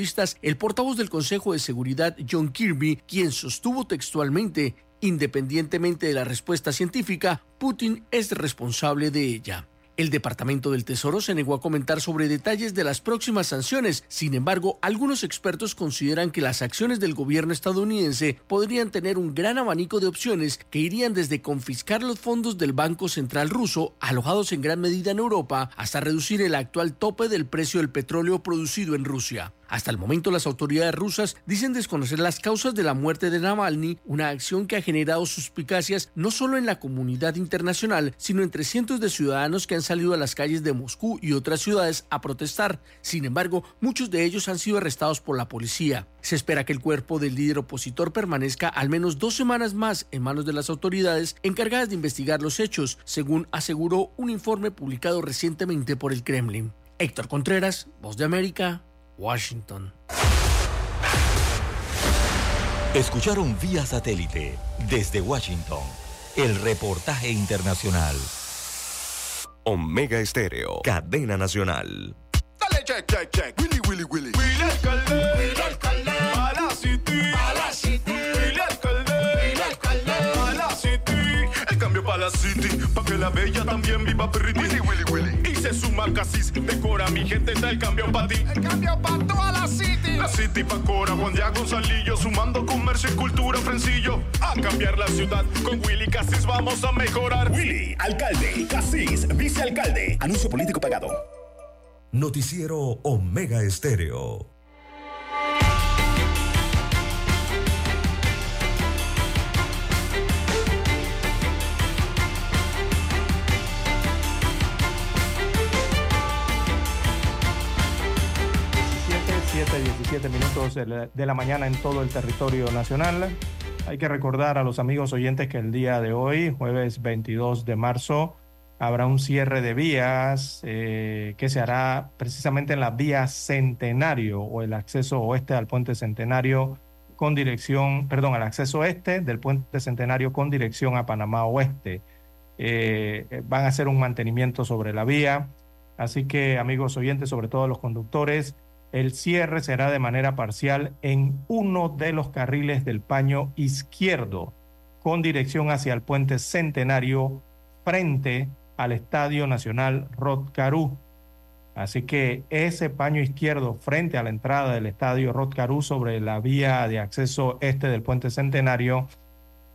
el portavoz del Consejo de Seguridad, John Kirby, quien sostuvo textualmente, independientemente de la respuesta científica, Putin es responsable de ella. El Departamento del Tesoro se negó a comentar sobre detalles de las próximas sanciones. Sin embargo, algunos expertos consideran que las acciones del gobierno estadounidense podrían tener un gran abanico de opciones que irían desde confiscar los fondos del Banco Central ruso, alojados en gran medida en Europa, hasta reducir el actual tope del precio del petróleo producido en Rusia. Hasta el momento las autoridades rusas dicen desconocer las causas de la muerte de Navalny, una acción que ha generado suspicacias no solo en la comunidad internacional, sino entre cientos de ciudadanos que han salido a las calles de Moscú y otras ciudades a protestar. Sin embargo, muchos de ellos han sido arrestados por la policía. Se espera que el cuerpo del líder opositor permanezca al menos dos semanas más en manos de las autoridades encargadas de investigar los hechos, según aseguró un informe publicado recientemente por el Kremlin. Héctor Contreras, Voz de América, Washington. Escucharon vía satélite desde Washington el reportaje internacional. Omega Estéreo, cadena nacional. Dale check, check, check. Willy, Willy, Willy. Willy alcalde. Willy alcalde. La city. Pa' que la bella también viva pretty. Willy, Willy, Willy. Y se suma Casis. Decora mi gente. Está el cambio para ti. El cambio para toda la city. La city pa' Cora. Juan Diego Gonzalillo. Sumando comercio y cultura. Frencillo. A cambiar la ciudad. Con Willy Casis vamos a mejorar. Willy, alcalde, Casís, vicealcalde. Anuncio político pagado. Noticiero Omega Estéreo. Siete, 17 minutos de la mañana en todo el territorio nacional. Hay que recordar a los amigos oyentes que el día de hoy, jueves 22 de marzo, habrá un cierre de vías eh, que se hará precisamente en la vía Centenario o el acceso oeste al puente Centenario con dirección, perdón, al acceso este del puente Centenario con dirección a Panamá Oeste. Eh, van a hacer un mantenimiento sobre la vía, así que amigos oyentes, sobre todo los conductores, el cierre será de manera parcial en uno de los carriles del paño izquierdo con dirección hacia el puente Centenario frente al Estadio Nacional Rotcarú. Así que ese paño izquierdo frente a la entrada del Estadio Rotcarú sobre la vía de acceso este del puente Centenario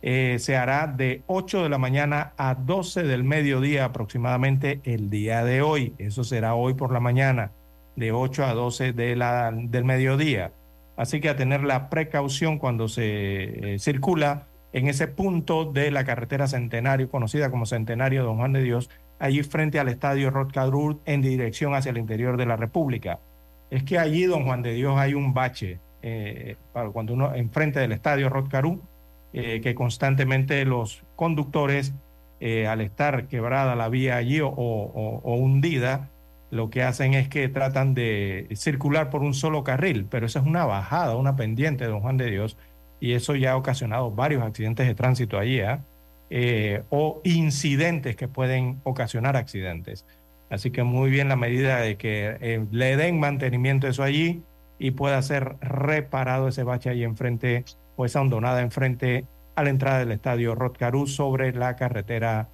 eh, se hará de 8 de la mañana a 12 del mediodía aproximadamente el día de hoy. Eso será hoy por la mañana, de 8 a 12 de del mediodía. Así que a tener la precaución cuando se eh, circula en ese punto de la carretera Centenario, conocida como Centenario Don Juan de Dios, allí frente al estadio Rotcadrur en dirección hacia el interior de la República. Es que allí, Don Juan de Dios, hay un bache, eh, para cuando uno enfrente del estadio Rotcarú, eh, que constantemente los conductores, eh, al estar quebrada la vía allí o, hundida, lo que hacen es que tratan de circular por un solo carril, pero esa es una bajada, una pendiente, don Juan de Dios, y eso ya ha ocasionado varios accidentes de tránsito allí, ¿eh? Eh, o incidentes que pueden ocasionar accidentes. Así que muy bien la medida de que eh, le den mantenimiento eso allí y pueda ser reparado ese bache ahí enfrente o esa hondonada enfrente a la entrada del estadio Rotcarú sobre la carretera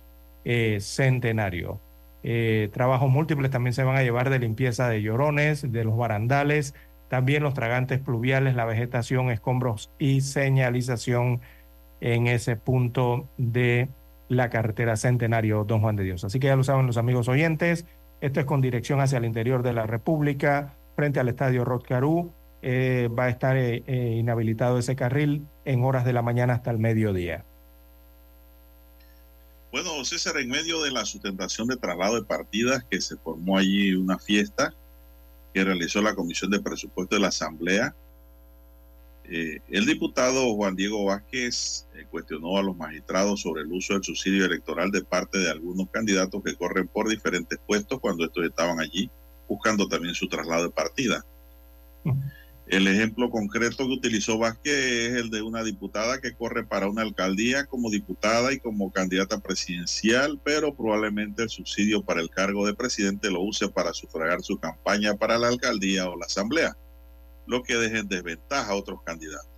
Centenario. Trabajos múltiples también se van a llevar de limpieza de llorones, de los barandales, también los tragantes pluviales, la vegetación, escombros y señalización en ese punto de la carretera Centenario Don Juan de Dios. Así que ya lo saben los amigos oyentes, esto es con dirección hacia el interior de la República, frente al estadio Rotcarú. Eh, va a estar eh, eh, inhabilitado ese carril en horas de la mañana hasta el mediodía. Bueno, César, en medio de la sustentación de traslado de partidas que se formó allí una fiesta que realizó la Comisión de Presupuesto de la Asamblea, eh, el diputado Juan Diego Vázquez eh, cuestionó a los magistrados sobre el uso del subsidio electoral de parte de algunos candidatos que corren por diferentes puestos cuando estos estaban allí buscando también su traslado de partida. El ejemplo concreto que utilizó Vázquez es el de una diputada que corre para una alcaldía como diputada y como candidata presidencial, pero probablemente el subsidio para el cargo de presidente lo use para sufragar su campaña para la alcaldía o la asamblea lo que deje en desventaja a otros candidatos.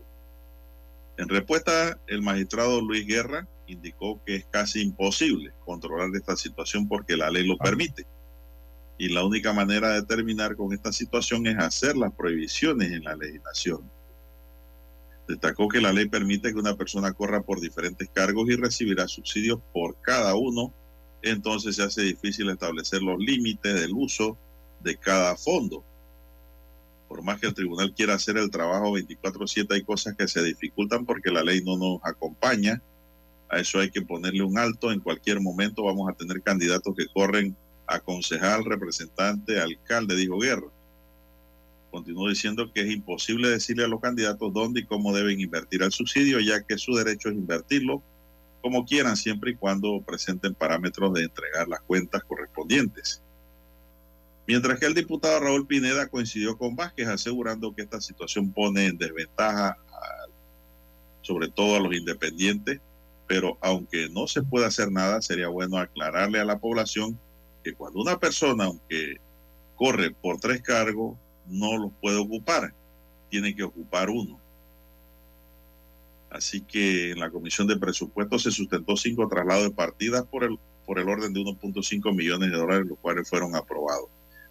En respuesta, el magistrado Luis Guerra indicó que es casi imposible controlar esta situación porque la ley lo permite. Y la única manera de terminar con esta situación es hacer las prohibiciones en la legislación. Destacó que la ley permite que una persona corra por diferentes cargos y recibirá subsidios por cada uno. Entonces se hace difícil establecer los límites del uso de cada fondo por más que el tribunal quiera hacer el trabajo 24/7, hay cosas que se dificultan porque la ley no nos acompaña. A eso hay que ponerle un alto. En cualquier momento vamos a tener candidatos que corren a concejal, representante, alcalde, dijo Guerra. Continuó diciendo que es imposible decirle a los candidatos dónde y cómo deben invertir el subsidio, ya que su derecho es invertirlo como quieran, siempre y cuando presenten parámetros de entregar las cuentas correspondientes. Mientras que el diputado Raúl Pineda coincidió con Vázquez asegurando que esta situación pone en desventaja sobre todo a los independientes, pero aunque no se pueda hacer nada, sería bueno aclararle a la población que cuando una persona, aunque corre por tres cargos, no los puede ocupar, tiene que ocupar uno. Así que en la Comisión de Presupuestos se sustentó cinco traslados de partidas por el, por el orden de 1.5 millones de dólares, los cuales fueron aprobados.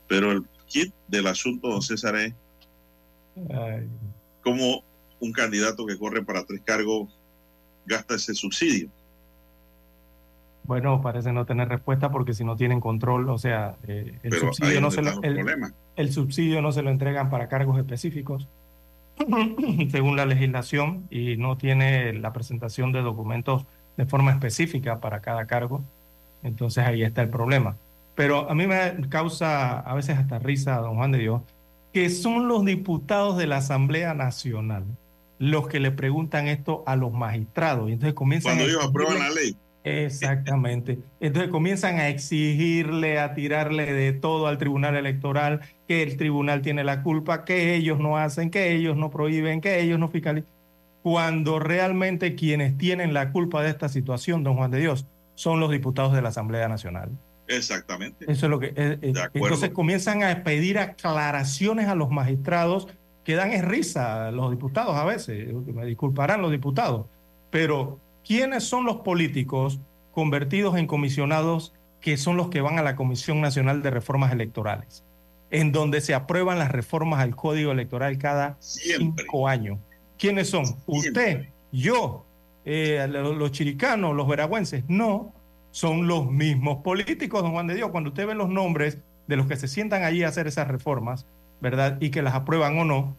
Pero el kit del asunto, don César, es cómo un candidato que corre para tres cargos gasta ese subsidio. Bueno, parece no tener respuesta porque si no tienen control, o sea, eh, el, subsidio no se lo, el, subsidio no se lo entregan para cargos específicos, según la legislación, y no tiene la presentación de documentos de forma específica para cada cargo. Entonces ahí está el problema. Pero a mí me causa a veces hasta risa, don Juan de Dios, que son los diputados de la Asamblea Nacional los que le preguntan esto a los magistrados. Y entonces comienzan Cuando ellos aprueban la ley. Exactamente. Entonces comienzan a exigirle, a tirarle de todo al Tribunal Electoral, que el tribunal tiene la culpa, que ellos no hacen, que ellos no prohíben, que ellos no fiscalizan. cuando realmente quienes tienen la culpa de esta situación, don Juan de Dios, son los diputados de la Asamblea Nacional. Exactamente. Eso es lo que. eh, eh, entonces comienzan a pedir aclaraciones a los magistrados que dan es risa a los diputados a veces. Me disculparán los diputados. Pero, ¿quiénes son los políticos convertidos en comisionados que son los que van a la Comisión Nacional de Reformas Electorales? En donde se aprueban las reformas al Código Electoral cada cinco años. ¿Quiénes son? Usted, yo, eh, los, los chiricanos, los veragüenses. No, son los mismos políticos, don Juan de Dios. Cuando usted ve los nombres de los que se sientan allí a hacer esas reformas, ¿verdad? Y que las aprueban o no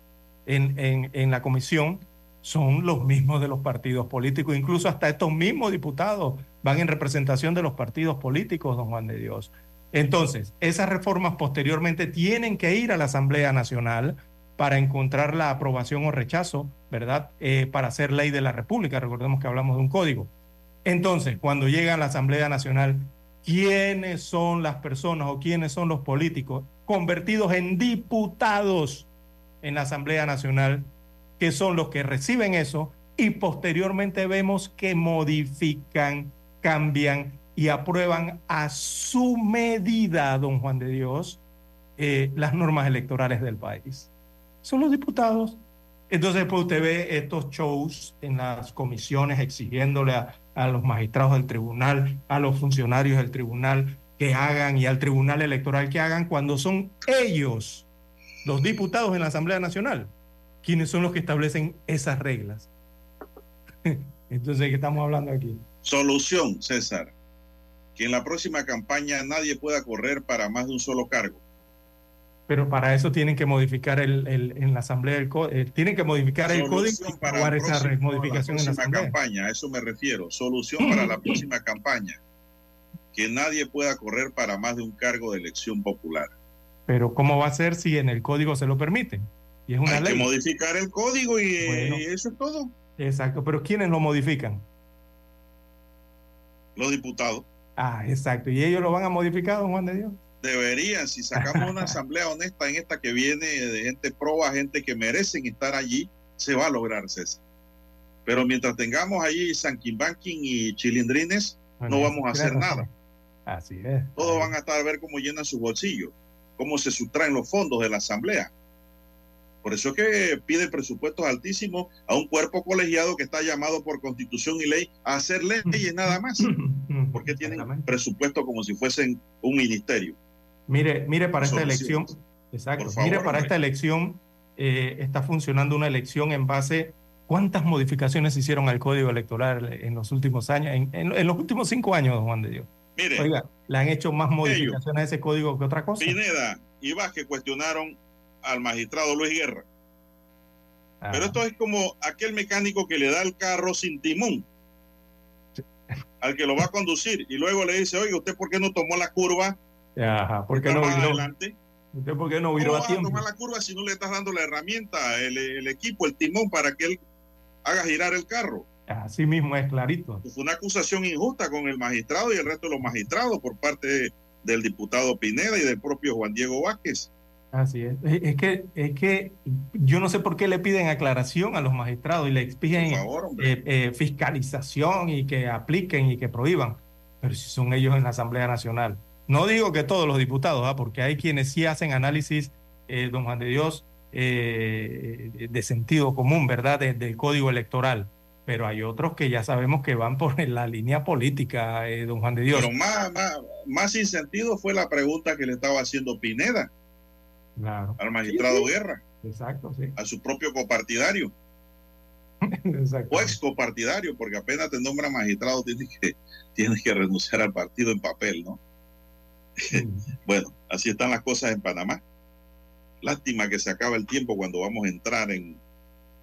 en, en, en la comisión, son los mismos de los partidos políticos. Incluso hasta estos mismos diputados van en representación de los partidos políticos, don Juan de Dios. Entonces, esas reformas posteriormente tienen que ir a la Asamblea Nacional para encontrar la aprobación o rechazo, ¿verdad? Eh, para hacer ley de la República. Recordemos que hablamos de un código. Entonces, cuando llega a la Asamblea Nacional, ¿quiénes son las personas o quiénes son los políticos convertidos en diputados en la Asamblea Nacional, que son los que reciben eso y posteriormente vemos que modifican, cambian y aprueban a su medida, don Juan de Dios, eh, las normas electorales del país? Son los diputados. Entonces, pues usted ve estos shows en las comisiones exigiéndole a, a los magistrados del tribunal, a los funcionarios del tribunal que hagan y al tribunal electoral que hagan cuando son ellos, los diputados en la Asamblea Nacional, quienes son los que establecen esas reglas. Entonces, ¿de qué estamos hablando aquí? Solución, César. Que en la próxima campaña nadie pueda correr para más de un solo cargo. Pero para eso tienen que modificar el, el- en la Asamblea, el, eh, tienen que modificar el código para el esa próximo- re- modificación la en la campaña, a eso me refiero. Solución para la próxima campaña. Que nadie pueda correr para más de un cargo de elección popular. Pero ¿cómo va a ser si en el código se lo permiten? Y es una Hay ley. que modificar el código y, eh, Bueno. y eso es todo. Exacto, pero ¿quiénes lo modifican? Los diputados Ah, exacto. ¿Y ellos lo van a modificar, don Juan de Dios? deberían, si sacamos una asamblea honesta en esta que viene de gente proba, gente que merecen estar allí, se va a lograr, César. Pero mientras tengamos allí Sanquimbanquín y Chilindrines, no vamos a hacer razón. nada. Así es. Todos van a estar a ver cómo llenan sus bolsillos, cómo se sustraen los fondos de la asamblea. Por eso es que pide presupuestos altísimos a un cuerpo colegiado que está llamado por constitución y ley a hacer leyes nada más. Porque tienen presupuesto como si fuesen un ministerio. Mire, mire para esta elección, exacto, favor, mire para esta elección, eh, está funcionando una elección en base, ¿cuántas modificaciones se hicieron al código electoral en los últimos años, en, en- en los últimos cinco años, Juan de Dios? Mire, Oiga, le han hecho más modificaciones a ese código que otra cosa. Pineda y Vázquez cuestionaron al magistrado Luis Guerra. Ah. Pero esto es como aquel mecánico que le da el carro sin timón al que lo va a conducir y luego le dice, oye, ¿usted por qué no tomó la curva? Ajá, ¿por qué no más viró? adelante. ¿Usted por qué no ¿Cómo viró vas a a tiempo? tomar la curva si no le estás dando la herramienta, el, el equipo, el timón para que él haga girar el carro? Así mismo es clarito. Fue una acusación injusta con el magistrado y el resto de los magistrados por parte del diputado Pineda y del propio Juan Diego Vázquez. Así es. Es que, es que yo no sé por qué le piden aclaración a los magistrados y le exigen favor, eh, eh, fiscalización y que apliquen y que prohíban. Pero si son ellos en la Asamblea Nacional. No digo que todos los diputados, ¿ah? porque hay quienes sí hacen análisis, eh, don Juan de Dios, eh, de sentido común, ¿verdad? De- del código electoral. Pero hay otros que ya sabemos que van por la línea política, eh, don Juan de Dios. Pero más, más, más sin sentido fue la pregunta que le estaba haciendo Pineda Claro. al magistrado Sí, sí. Guerra, Exacto, sí. a su propio copartidario Exacto. o ex copartidario, porque apenas te nombra magistrado tienes que, tienes que renunciar al partido en papel, ¿no? bueno, así están las cosas en Panamá. Lástima que se acaba el tiempo cuando vamos a entrar en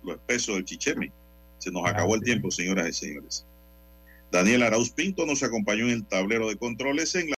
lo espeso del chicheme. Se nos acabó el tiempo, señoras y señores. Daniel Arauz Pinto nos acompañó en el tablero de controles en la